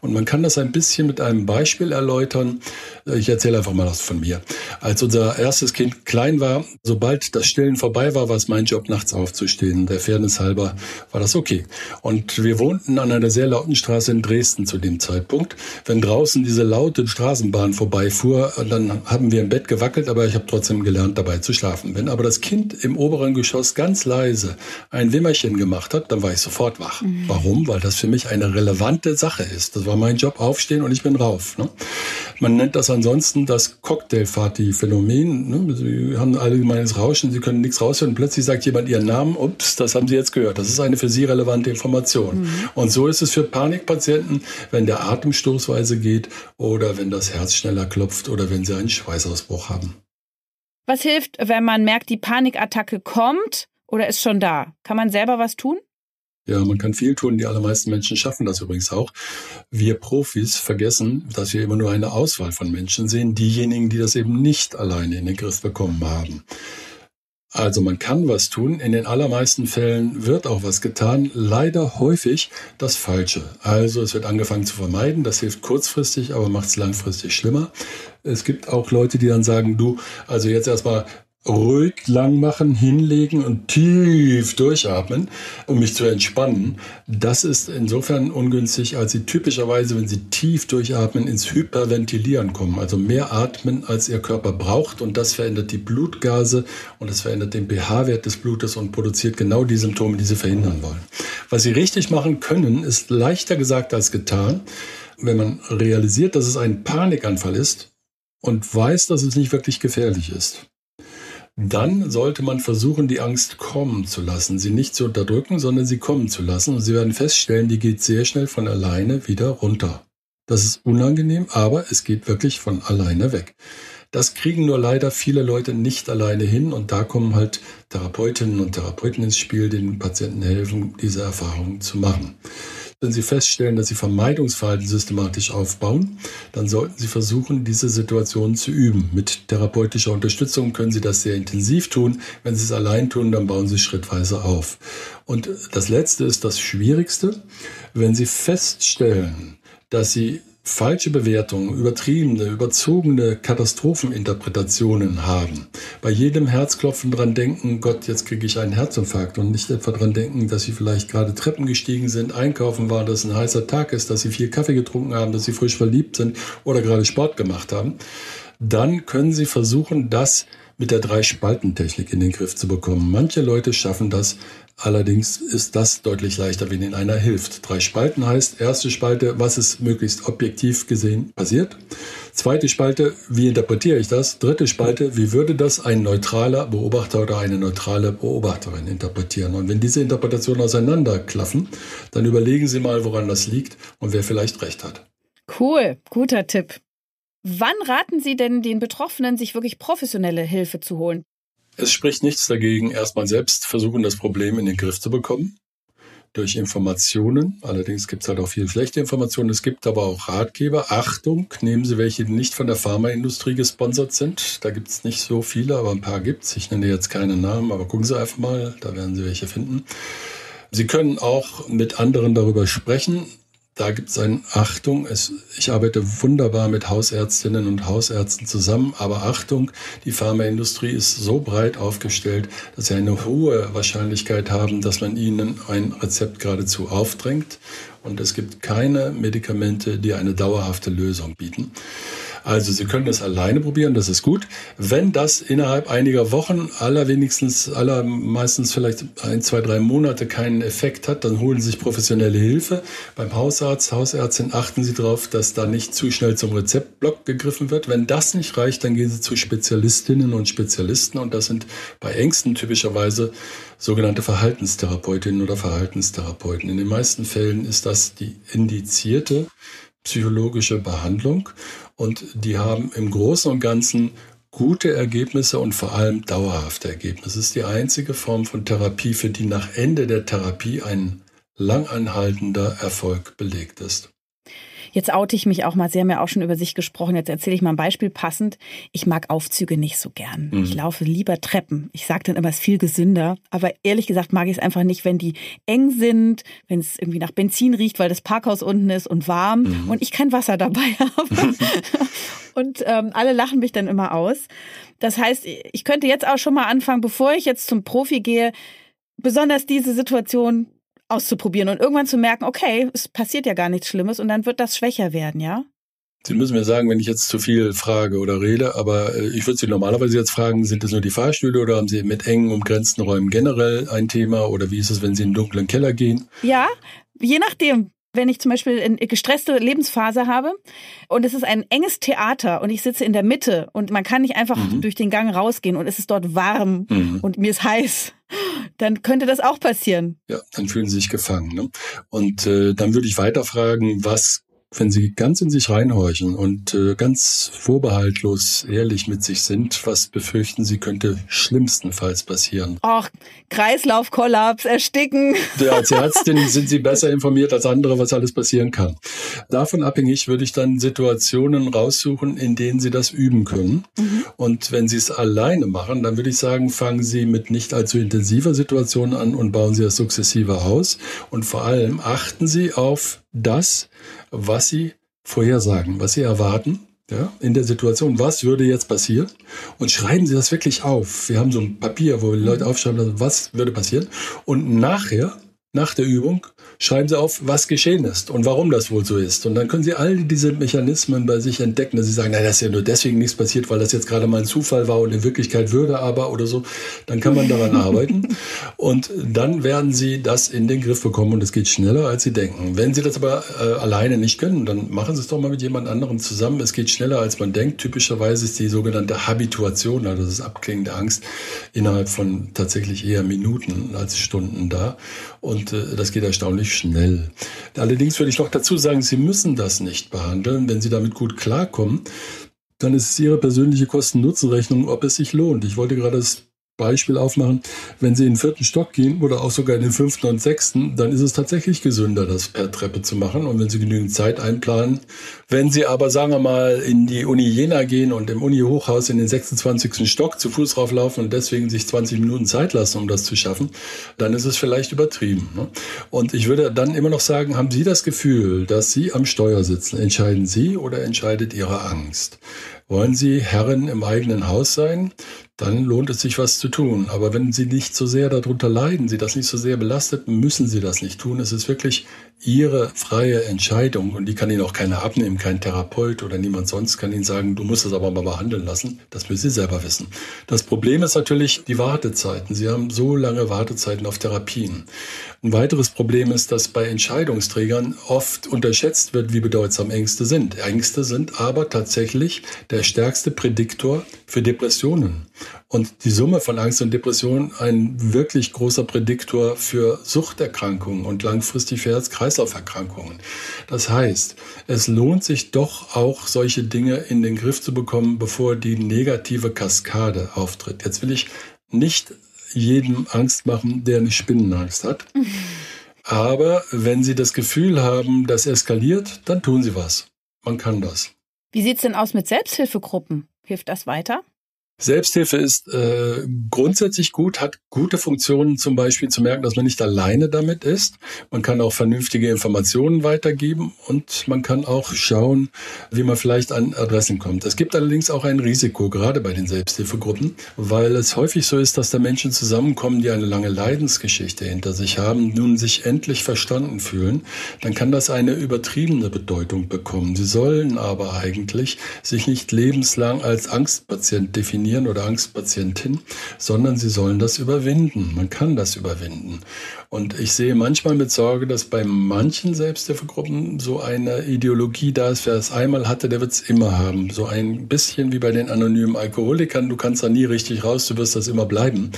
Und man kann das ein bisschen mit einem Beispiel erläutern. Ich erzähle einfach mal was von mir. Als unser erstes Kind klein war, sobald das Stillen vorbei war, war es mein Job, nachts aufzustehen. Der Fairness halber war das okay. Und wir wohnten an einer sehr lauten Straße in Dresden zu dem Zeitpunkt. Wenn draußen diese laute Straßenbahn Straßenbahn vorbeifuhr, dann haben wir im Bett gewackelt, aber ich habe trotzdem gelernt, dabei zu schlafen. Wenn aber das Kind im oberen Geschoss ganz leise ein Wimmerchen gemacht hat, dann war ich sofort wach. Mhm. Warum? Weil das für mich eine relevante Sache ist. Das war mein Job, aufstehen und ich bin rauf. Ne? Man nennt das ansonsten das Cocktailparty-Phänomen. Ne? Sie haben allgemeines Rauschen, Sie können nichts raushören. Plötzlich sagt jemand Ihren Namen, ups, das haben Sie jetzt gehört. Das ist eine für Sie relevante Information. Mhm. Und so ist es für Panikpatienten, wenn der Atem stoßweise geht oder wenn das Herz schneller klopft oder wenn Sie einen Schweißausbruch haben. Was hilft, wenn man merkt, die Panikattacke kommt oder ist schon da? Kann man selber was tun? Ja, man kann viel tun. Die allermeisten Menschen schaffen das übrigens auch. Wir Profis vergessen, dass wir immer nur eine Auswahl von Menschen sehen. Diejenigen, die das eben nicht alleine in den Griff bekommen haben. Also man kann was tun. In den allermeisten Fällen wird auch was getan. Leider häufig das Falsche. Also es wird angefangen zu vermeiden. Das hilft kurzfristig, aber macht es langfristig schlimmer. Es gibt auch Leute, die dann sagen, du, also jetzt erstmal ruhig lang machen, hinlegen und tief durchatmen, um mich zu entspannen. Das ist insofern ungünstig, als Sie typischerweise, wenn Sie tief durchatmen, ins Hyperventilieren kommen, also mehr atmen, als Ihr Körper braucht und das verändert die Blutgase und das verändert den pH-Wert des Blutes und produziert genau die Symptome, die Sie verhindern wollen. Was Sie richtig machen können, ist leichter gesagt als getan. Wenn man realisiert, dass es ein Panikanfall ist und weiß, dass es nicht wirklich gefährlich ist dann sollte man versuchen, die Angst kommen zu lassen. Sie nicht zu unterdrücken, sondern sie kommen zu lassen. Und Sie werden feststellen, die geht sehr schnell von alleine wieder runter. Das ist unangenehm, aber es geht wirklich von alleine weg. Das kriegen nur leider viele Leute nicht alleine hin und da kommen halt Therapeutinnen und Therapeuten ins Spiel, den Patienten helfen, diese Erfahrungen zu machen. Wenn Sie feststellen, dass Sie Vermeidungsverhalten systematisch aufbauen, dann sollten Sie versuchen, diese Situation zu üben. Mit therapeutischer Unterstützung können Sie das sehr intensiv tun. Wenn Sie es allein tun, dann bauen Sie schrittweise auf. Und das Letzte ist das Schwierigste. Wenn Sie feststellen, dass Sie falsche Bewertungen, übertriebene, überzogene Katastropheninterpretationen haben. Bei jedem Herzklopfen dran denken, Gott, jetzt kriege ich einen Herzinfarkt und nicht etwa dran denken, dass sie vielleicht gerade Treppen gestiegen sind, einkaufen waren, dass ein heißer Tag ist, dass sie viel Kaffee getrunken haben, dass sie frisch verliebt sind oder gerade Sport gemacht haben. Dann können sie versuchen, das mit der Drei-Spalten-Technik in den Griff zu bekommen. Manche Leute schaffen das, allerdings ist das deutlich leichter, wenn ihnen einer hilft. Drei Spalten heißt, erste Spalte, was ist möglichst objektiv gesehen passiert? Zweite Spalte, wie interpretiere ich das? Dritte Spalte, wie würde das ein neutraler Beobachter oder eine neutrale Beobachterin interpretieren? Und wenn diese Interpretationen auseinanderklaffen, dann überlegen Sie mal, woran das liegt und wer vielleicht recht hat. Cool, guter Tipp. Wann raten Sie denn den Betroffenen, sich wirklich professionelle Hilfe zu holen? Es spricht nichts dagegen, erstmal selbst versuchen, das Problem in den Griff zu bekommen. Durch Informationen. Allerdings gibt es halt auch viel schlechte Informationen. Es gibt aber auch Ratgeber. Achtung, nehmen Sie welche, die nicht von der Pharmaindustrie gesponsert sind. Da gibt es nicht so viele, aber ein paar gibt es. Ich nenne jetzt keine Namen, aber gucken Sie einfach mal, da werden Sie welche finden. Sie können auch mit anderen darüber sprechen. Da gibt es ein Achtung. Es, ich arbeite wunderbar mit Hausärztinnen und Hausärzten zusammen, aber Achtung, die Pharmaindustrie ist so breit aufgestellt, dass sie eine hohe Wahrscheinlichkeit haben, dass man ihnen ein Rezept geradezu aufdrängt. Und es gibt keine Medikamente, die eine dauerhafte Lösung bieten. Also Sie können das alleine probieren, das ist gut. Wenn das innerhalb einiger Wochen, allerwenigstens, allermeistens vielleicht ein, zwei, drei Monate keinen Effekt hat, dann holen Sie sich professionelle Hilfe. Beim Hausarzt, Hausärztin achten Sie darauf, dass da nicht zu schnell zum Rezeptblock gegriffen wird. Wenn das nicht reicht, dann gehen Sie zu Spezialistinnen und Spezialisten und das sind bei Ängsten typischerweise sogenannte Verhaltenstherapeutinnen oder Verhaltenstherapeuten. In den meisten Fällen ist das die indizierte psychologische Behandlung und die haben im Großen und Ganzen gute Ergebnisse und vor allem dauerhafte Ergebnisse. Es ist die einzige Form von Therapie, für die nach Ende der Therapie ein langanhaltender Erfolg belegt ist. Jetzt oute ich mich auch mal. Sie haben ja auch schon über sich gesprochen. Jetzt erzähle ich mal ein Beispiel passend. Ich mag Aufzüge nicht so gern. Mhm. Ich laufe lieber Treppen. Ich sage dann immer, es ist viel gesünder. Aber ehrlich gesagt mag ich es einfach nicht, wenn die eng sind, wenn es irgendwie nach Benzin riecht, weil das Parkhaus unten ist und warm mhm. und ich kein Wasser dabei habe. und ähm, alle lachen mich dann immer aus. Das heißt, ich könnte jetzt auch schon mal anfangen, bevor ich jetzt zum Profi gehe, besonders diese Situation auszuprobieren und irgendwann zu merken, okay, es passiert ja gar nichts Schlimmes und dann wird das schwächer werden, ja? Sie müssen mir sagen, wenn ich jetzt zu viel frage oder rede, aber äh, ich würde Sie normalerweise jetzt fragen, sind es nur die Fahrstühle oder haben Sie mit engen, umgrenzten Räumen generell ein Thema oder wie ist es, wenn Sie in einen dunklen Keller gehen? Ja, je nachdem. Wenn ich zum Beispiel eine gestresste Lebensphase habe und es ist ein enges Theater und ich sitze in der Mitte und man kann nicht einfach mhm. durch den Gang rausgehen und es ist dort warm mhm. und mir ist heiß, dann könnte das auch passieren. Ja, dann fühlen sie sich gefangen. Ne? Und äh, dann würde ich weiter fragen, was wenn Sie ganz in sich reinhorchen und äh, ganz vorbehaltlos ehrlich mit sich sind, was befürchten Sie könnte schlimmstenfalls passieren? Ach, Kreislaufkollaps, ersticken. Ja, als Ärztin sind Sie besser informiert als andere, was alles passieren kann. Davon abhängig würde ich dann Situationen raussuchen, in denen Sie das üben können. Mhm. Und wenn Sie es alleine machen, dann würde ich sagen, fangen Sie mit nicht allzu intensiver Situation an und bauen Sie das sukzessive aus. Und vor allem achten Sie auf das, was Sie vorhersagen, was Sie erwarten. Ja, in der Situation, was würde jetzt passieren? Und schreiben Sie das wirklich auf. Wir haben so ein Papier, wo die Leute aufschreiben, was würde passieren. Und nachher nach der Übung schreiben Sie auf, was geschehen ist und warum das wohl so ist. Und dann können Sie all diese Mechanismen bei sich entdecken, dass Sie sagen, nein, das ist ja nur deswegen nichts passiert, weil das jetzt gerade mal ein Zufall war und in Wirklichkeit würde aber oder so. Dann kann man daran arbeiten. Und dann werden Sie das in den Griff bekommen und es geht schneller, als Sie denken. Wenn Sie das aber äh, alleine nicht können, dann machen Sie es doch mal mit jemand anderem zusammen. Es geht schneller, als man denkt. Typischerweise ist die sogenannte Habituation, also das Abklingen der Angst, innerhalb von tatsächlich eher Minuten als Stunden da. Und äh, das geht erstaunlich schnell. Allerdings würde ich noch dazu sagen, Sie müssen das nicht behandeln. Wenn Sie damit gut klarkommen, dann ist es Ihre persönliche Kosten-Nutzen-Rechnung, ob es sich lohnt. Ich wollte gerade das Beispiel aufmachen, wenn Sie in den vierten Stock gehen oder auch sogar in den fünften und sechsten, dann ist es tatsächlich gesünder, das per Treppe zu machen. Und wenn Sie genügend Zeit einplanen, wenn Sie aber, sagen wir mal, in die Uni Jena gehen und im Uni-Hochhaus in den 26. Stock zu Fuß rauflaufen und deswegen sich 20 Minuten Zeit lassen, um das zu schaffen, dann ist es vielleicht übertrieben. Ne? Und ich würde dann immer noch sagen, haben Sie das Gefühl, dass Sie am Steuer sitzen? Entscheiden Sie oder entscheidet Ihre Angst? Wollen Sie Herren im eigenen Haus sein? Dann lohnt es sich was zu tun. Aber wenn Sie nicht so sehr darunter leiden, Sie das nicht so sehr belastet, müssen Sie das nicht tun. Es ist wirklich Ihre freie Entscheidung und die kann Ihnen auch keiner abnehmen, kein Therapeut oder niemand sonst kann Ihnen sagen, du musst es aber mal behandeln lassen. Das müssen Sie selber wissen. Das Problem ist natürlich die Wartezeiten. Sie haben so lange Wartezeiten auf Therapien. Ein weiteres Problem ist, dass bei Entscheidungsträgern oft unterschätzt wird, wie bedeutsam Ängste sind. Ängste sind aber tatsächlich der stärkste Prädiktor für Depressionen. Und die Summe von Angst und Depression ein wirklich großer Prädiktor für Suchterkrankungen und langfristig für Herz-Kreislauf-Erkrankungen. Das heißt, es lohnt sich doch auch, solche Dinge in den Griff zu bekommen, bevor die negative Kaskade auftritt. Jetzt will ich nicht jedem Angst machen, der eine Spinnenangst hat. Aber wenn Sie das Gefühl haben, das eskaliert, dann tun Sie was. Man kann das. Wie sieht's denn aus mit Selbsthilfegruppen? Hilft das weiter? Selbsthilfe ist äh, grundsätzlich gut, hat gute Funktionen, zum Beispiel zu merken, dass man nicht alleine damit ist. Man kann auch vernünftige Informationen weitergeben und man kann auch schauen, wie man vielleicht an Adressen kommt. Es gibt allerdings auch ein Risiko, gerade bei den Selbsthilfegruppen, weil es häufig so ist, dass da Menschen zusammenkommen, die eine lange Leidensgeschichte hinter sich haben, nun sich endlich verstanden fühlen. Dann kann das eine übertriebene Bedeutung bekommen. Sie sollen aber eigentlich sich nicht lebenslang als Angstpatient definieren definieren oder Angstpatientin, sondern sie sollen das überwinden. Man kann das überwinden. Und ich sehe manchmal mit Sorge, dass bei manchen Selbsthilfegruppen so eine Ideologie da ist, wer es einmal hatte, der wird es immer haben. So ein bisschen wie bei den anonymen Alkoholikern, du kannst da nie richtig raus, du wirst das immer bleiben.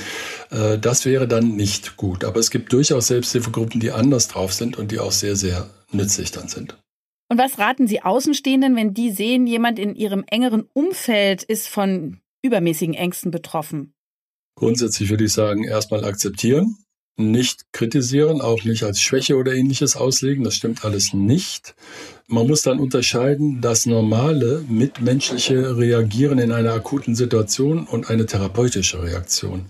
Äh, das wäre dann nicht gut. Aber es gibt durchaus Selbsthilfegruppen, die anders drauf sind und die auch sehr, sehr nützlich dann sind. Und was raten Sie Außenstehenden, wenn die sehen, jemand in ihrem engeren Umfeld ist von übermäßigen Ängsten betroffen? Grundsätzlich würde ich sagen, erstmal akzeptieren, nicht kritisieren, auch nicht als Schwäche oder ähnliches auslegen. Das stimmt alles nicht. Man muss dann unterscheiden, das normale mitmenschliche Reagieren in einer akuten Situation und eine therapeutische Reaktion.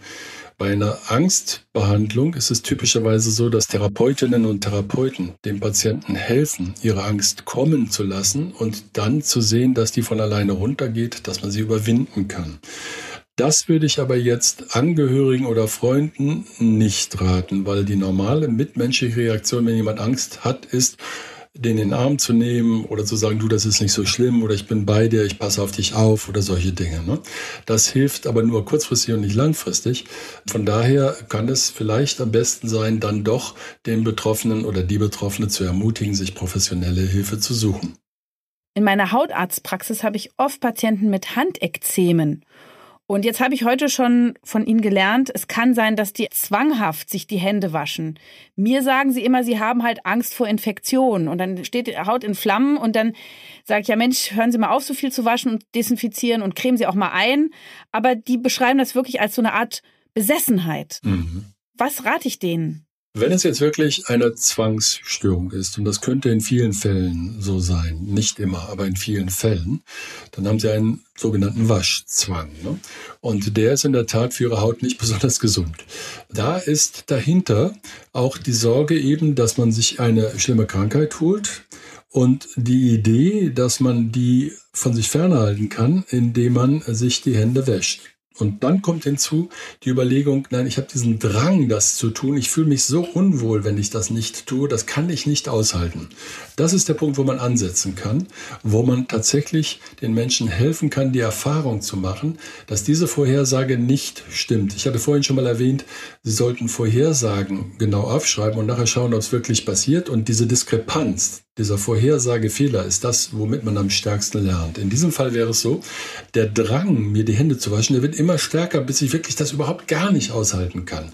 Bei einer Angstbehandlung ist es typischerweise so, dass Therapeutinnen und Therapeuten dem Patienten helfen, ihre Angst kommen zu lassen und dann zu sehen, dass die von alleine runtergeht, dass man sie überwinden kann. Das würde ich aber jetzt Angehörigen oder Freunden nicht raten, weil die normale mitmenschliche Reaktion, wenn jemand Angst hat, ist, den in den Arm zu nehmen oder zu sagen, du, das ist nicht so schlimm oder ich bin bei dir, ich passe auf dich auf oder solche Dinge. Ne? Das hilft aber nur kurzfristig und nicht langfristig. Von daher kann es vielleicht am besten sein, dann doch den Betroffenen oder die Betroffene zu ermutigen, sich professionelle Hilfe zu suchen. In meiner Hautarztpraxis habe ich oft Patienten mit Handekzemen. Und jetzt habe ich heute schon von Ihnen gelernt, es kann sein, dass die zwanghaft sich die Hände waschen. Mir sagen sie immer, sie haben halt Angst vor Infektionen. Und dann steht die Haut in Flammen und dann sage ich, ja Mensch, hören Sie mal auf, so viel zu waschen und desinfizieren und cremen Sie auch mal ein. Aber die beschreiben das wirklich als so eine Art Besessenheit. Mhm. Was rate ich denen? Wenn es jetzt wirklich eine Zwangsstörung ist, und das könnte in vielen Fällen so sein, nicht immer, aber in vielen Fällen, dann haben Sie einen sogenannten Waschzwang. Ne? Und der ist in der Tat für Ihre Haut nicht besonders gesund. Da ist dahinter auch die Sorge eben, dass man sich eine schlimme Krankheit holt, und die Idee, dass man die von sich fernhalten kann, indem man sich die Hände wäscht. Und dann kommt hinzu die Überlegung, nein, ich habe diesen Drang, das zu tun. Ich fühle mich so unwohl, wenn ich das nicht tue. Das kann ich nicht aushalten. Das ist der Punkt, wo man ansetzen kann, wo man tatsächlich den Menschen helfen kann, die Erfahrung zu machen, dass diese Vorhersage nicht stimmt. Ich hatte vorhin schon mal erwähnt, Sie sollten Vorhersagen genau aufschreiben und nachher schauen, ob es wirklich passiert. Und diese Diskrepanz, dieser Vorhersagefehler ist das, womit man am stärksten lernt. In diesem Fall wäre es so, der Drang, mir die Hände zu waschen, der wird immer stärker, bis ich wirklich das überhaupt gar nicht aushalten kann.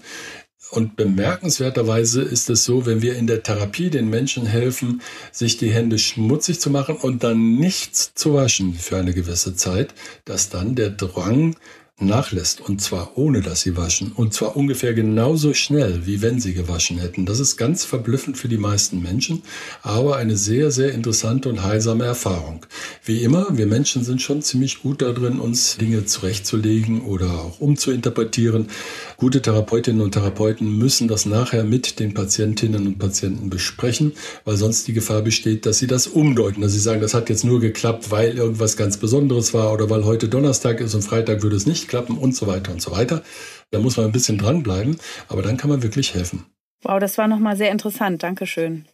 Und bemerkenswerterweise ist es so, wenn wir in der Therapie den Menschen helfen, sich die Hände schmutzig zu machen und dann nichts zu waschen für eine gewisse Zeit, dass dann der Drang nachlässt und zwar ohne dass sie waschen und zwar ungefähr genauso schnell, wie wenn sie gewaschen hätten. Das ist ganz verblüffend für die meisten Menschen, aber eine sehr, sehr interessante und heilsame Erfahrung. Wie immer, wir Menschen sind schon ziemlich gut darin, uns Dinge zurechtzulegen oder auch umzuinterpretieren. Gute Therapeutinnen und Therapeuten müssen das nachher mit den Patientinnen und Patienten besprechen, weil sonst die Gefahr besteht, dass sie das umdeuten, dass sie sagen, das hat jetzt nur geklappt, weil irgendwas ganz Besonderes war oder weil heute Donnerstag ist und Freitag würde es nicht klappen und so weiter und so weiter. Da muss man ein bisschen dranbleiben, aber dann kann man wirklich helfen. Wow, das war nochmal sehr interessant. Dankeschön.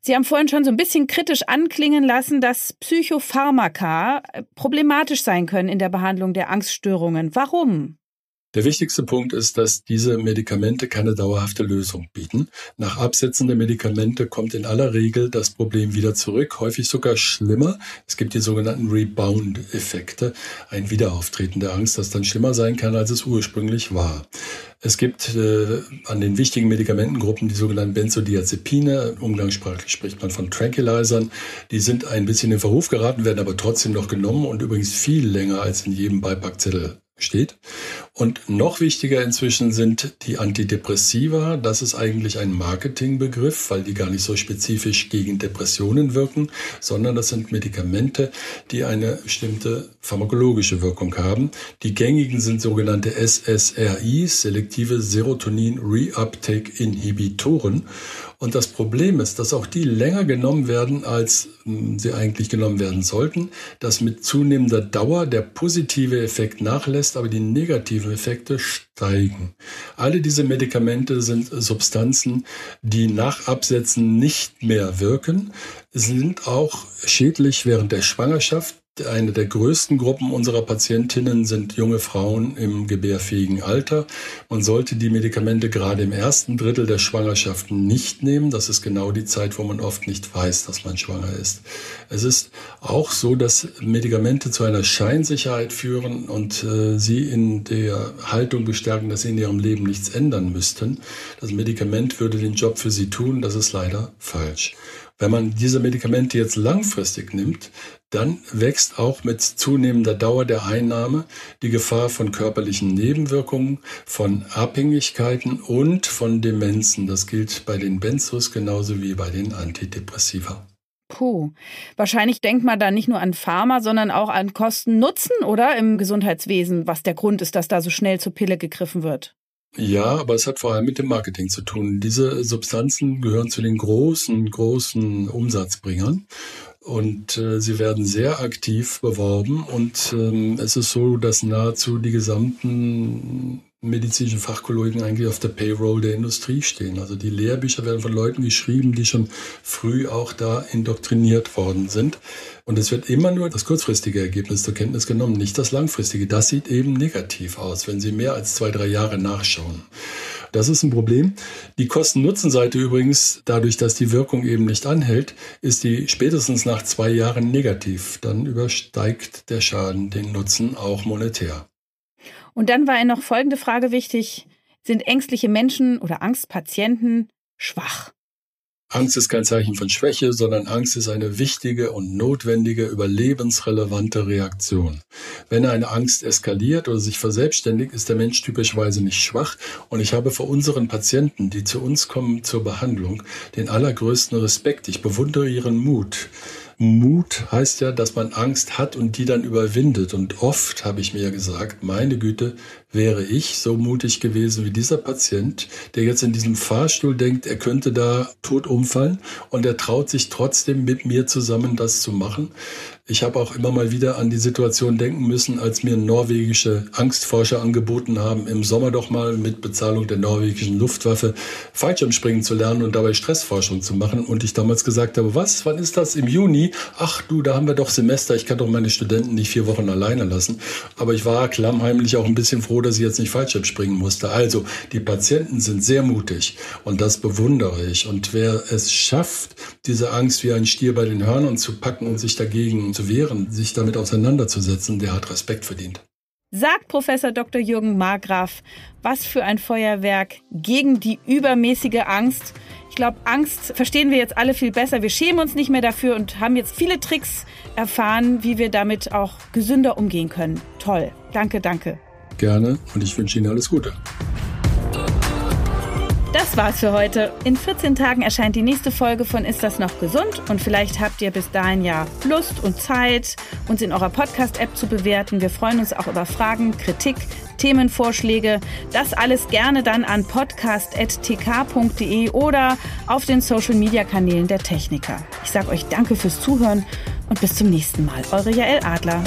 Sie haben vorhin schon so ein bisschen kritisch anklingen lassen, dass Psychopharmaka problematisch sein können in der Behandlung der Angststörungen. Warum? Der wichtigste Punkt ist, dass diese Medikamente keine dauerhafte Lösung bieten. Nach Absetzen der Medikamente kommt in aller Regel das Problem wieder zurück, häufig sogar schlimmer. Es gibt die sogenannten Rebound-Effekte, ein Wiederauftreten der Angst, das dann schlimmer sein kann, als es ursprünglich war. Es gibt äh, an den wichtigen Medikamentengruppen die sogenannten Benzodiazepine. Umgangssprachlich spricht man von Tranquilizern. Die sind ein bisschen in Verruf geraten, werden aber trotzdem noch genommen und übrigens viel länger als in jedem Beipackzettel steht. Und noch wichtiger inzwischen sind die Antidepressiva. Das ist eigentlich ein Marketingbegriff, weil die gar nicht so spezifisch gegen Depressionen wirken, sondern das sind Medikamente, die eine bestimmte pharmakologische Wirkung haben. Die gängigen sind sogenannte SSRIs, selektive Serotonin Reuptake Inhibitoren. Und das Problem ist, dass auch die länger genommen werden, als hm, sie eigentlich genommen werden sollten, dass mit zunehmender Dauer der positive Effekt nachlässt, aber die negativen Effekte steigen. Alle diese Medikamente sind Substanzen, die nach Absetzen nicht mehr wirken, sind auch schädlich während der Schwangerschaft, eine der größten Gruppen unserer Patientinnen sind junge Frauen im gebärfähigen Alter. Man sollte die Medikamente gerade im ersten Drittel der Schwangerschaft nicht nehmen. Das ist genau die Zeit, wo man oft nicht weiß, dass man schwanger ist. Es ist auch so, dass Medikamente zu einer Scheinsicherheit führen und äh, sie in der Haltung bestärken, dass sie in ihrem Leben nichts ändern müssten. Das Medikament würde den Job für sie tun. Das ist leider falsch. Wenn man diese Medikamente jetzt langfristig nimmt, dann wächst auch mit zunehmender Dauer der Einnahme die Gefahr von körperlichen Nebenwirkungen, von Abhängigkeiten und von Demenzen. Das gilt bei den Benzos genauso wie bei den Antidepressiva. Puh. Wahrscheinlich denkt man da nicht nur an Pharma, sondern auch an Kosten-Nutzen, oder? Im Gesundheitswesen, was der Grund ist, dass da so schnell zur Pille gegriffen wird. Ja, aber es hat vor allem mit dem Marketing zu tun. Diese Substanzen gehören zu den großen, großen Umsatzbringern und äh, sie werden sehr aktiv beworben und ähm, es ist so, dass nahezu die gesamten medizinischen Fachkollegen eigentlich auf der Payroll der Industrie stehen. Also die Lehrbücher werden von Leuten geschrieben, die schon früh auch da indoktriniert worden sind. Und es wird immer nur das kurzfristige Ergebnis zur Kenntnis genommen, nicht das langfristige. Das sieht eben negativ aus, wenn Sie mehr als zwei, drei Jahre nachschauen. Das ist ein Problem. Die Kosten-Nutzen-Seite übrigens, dadurch, dass die Wirkung eben nicht anhält, ist die spätestens nach zwei Jahren negativ. Dann übersteigt der Schaden den Nutzen auch monetär. Und dann war noch folgende Frage wichtig. Sind ängstliche Menschen oder Angstpatienten schwach? Angst ist kein Zeichen von Schwäche, sondern Angst ist eine wichtige und notwendige, überlebensrelevante Reaktion. Wenn eine Angst eskaliert oder sich verselbstständigt, ist der Mensch typischerweise nicht schwach. Und ich habe vor unseren Patienten, die zu uns kommen zur Behandlung, den allergrößten Respekt. Ich bewundere ihren Mut. Mut heißt ja, dass man Angst hat und die dann überwindet. Und oft habe ich mir gesagt, meine Güte, wäre ich so mutig gewesen wie dieser Patient, der jetzt in diesem Fahrstuhl denkt, er könnte da tot umfallen und er traut sich trotzdem mit mir zusammen das zu machen. Ich habe auch immer mal wieder an die Situation denken müssen, als mir norwegische Angstforscher angeboten haben, im Sommer doch mal mit Bezahlung der norwegischen Luftwaffe Fallschirmspringen zu lernen und dabei Stressforschung zu machen. Und ich damals gesagt habe, was, wann ist das? Im Juni? Ach du, da haben wir doch Semester. Ich kann doch meine Studenten nicht vier Wochen alleine lassen. Aber ich war klammheimlich auch ein bisschen froh, dass ich jetzt nicht Fallschirmspringen musste. Also, die Patienten sind sehr mutig und das bewundere ich. Und wer es schafft, diese Angst wie ein Stier bei den Hörnern zu packen und sich dagegen zu wehren, sich damit auseinanderzusetzen, der hat Respekt verdient. Sagt Professor Dr. Jürgen Margraf, was für ein Feuerwerk gegen die übermäßige Angst. Ich glaube, Angst verstehen wir jetzt alle viel besser. Wir schämen uns nicht mehr dafür und haben jetzt viele Tricks erfahren, wie wir damit auch gesünder umgehen können. Toll. Danke, danke. Gerne und ich wünsche Ihnen alles Gute. Das war's für heute. In 14 Tagen erscheint die nächste Folge von Ist das noch gesund? Und vielleicht habt ihr bis dahin ja Lust und Zeit, uns in eurer Podcast-App zu bewerten. Wir freuen uns auch über Fragen, Kritik, Themenvorschläge. Das alles gerne dann an podcast.tk.de oder auf den Social-Media-Kanälen der Techniker. Ich sage euch danke fürs Zuhören und bis zum nächsten Mal. Eure Jael Adler.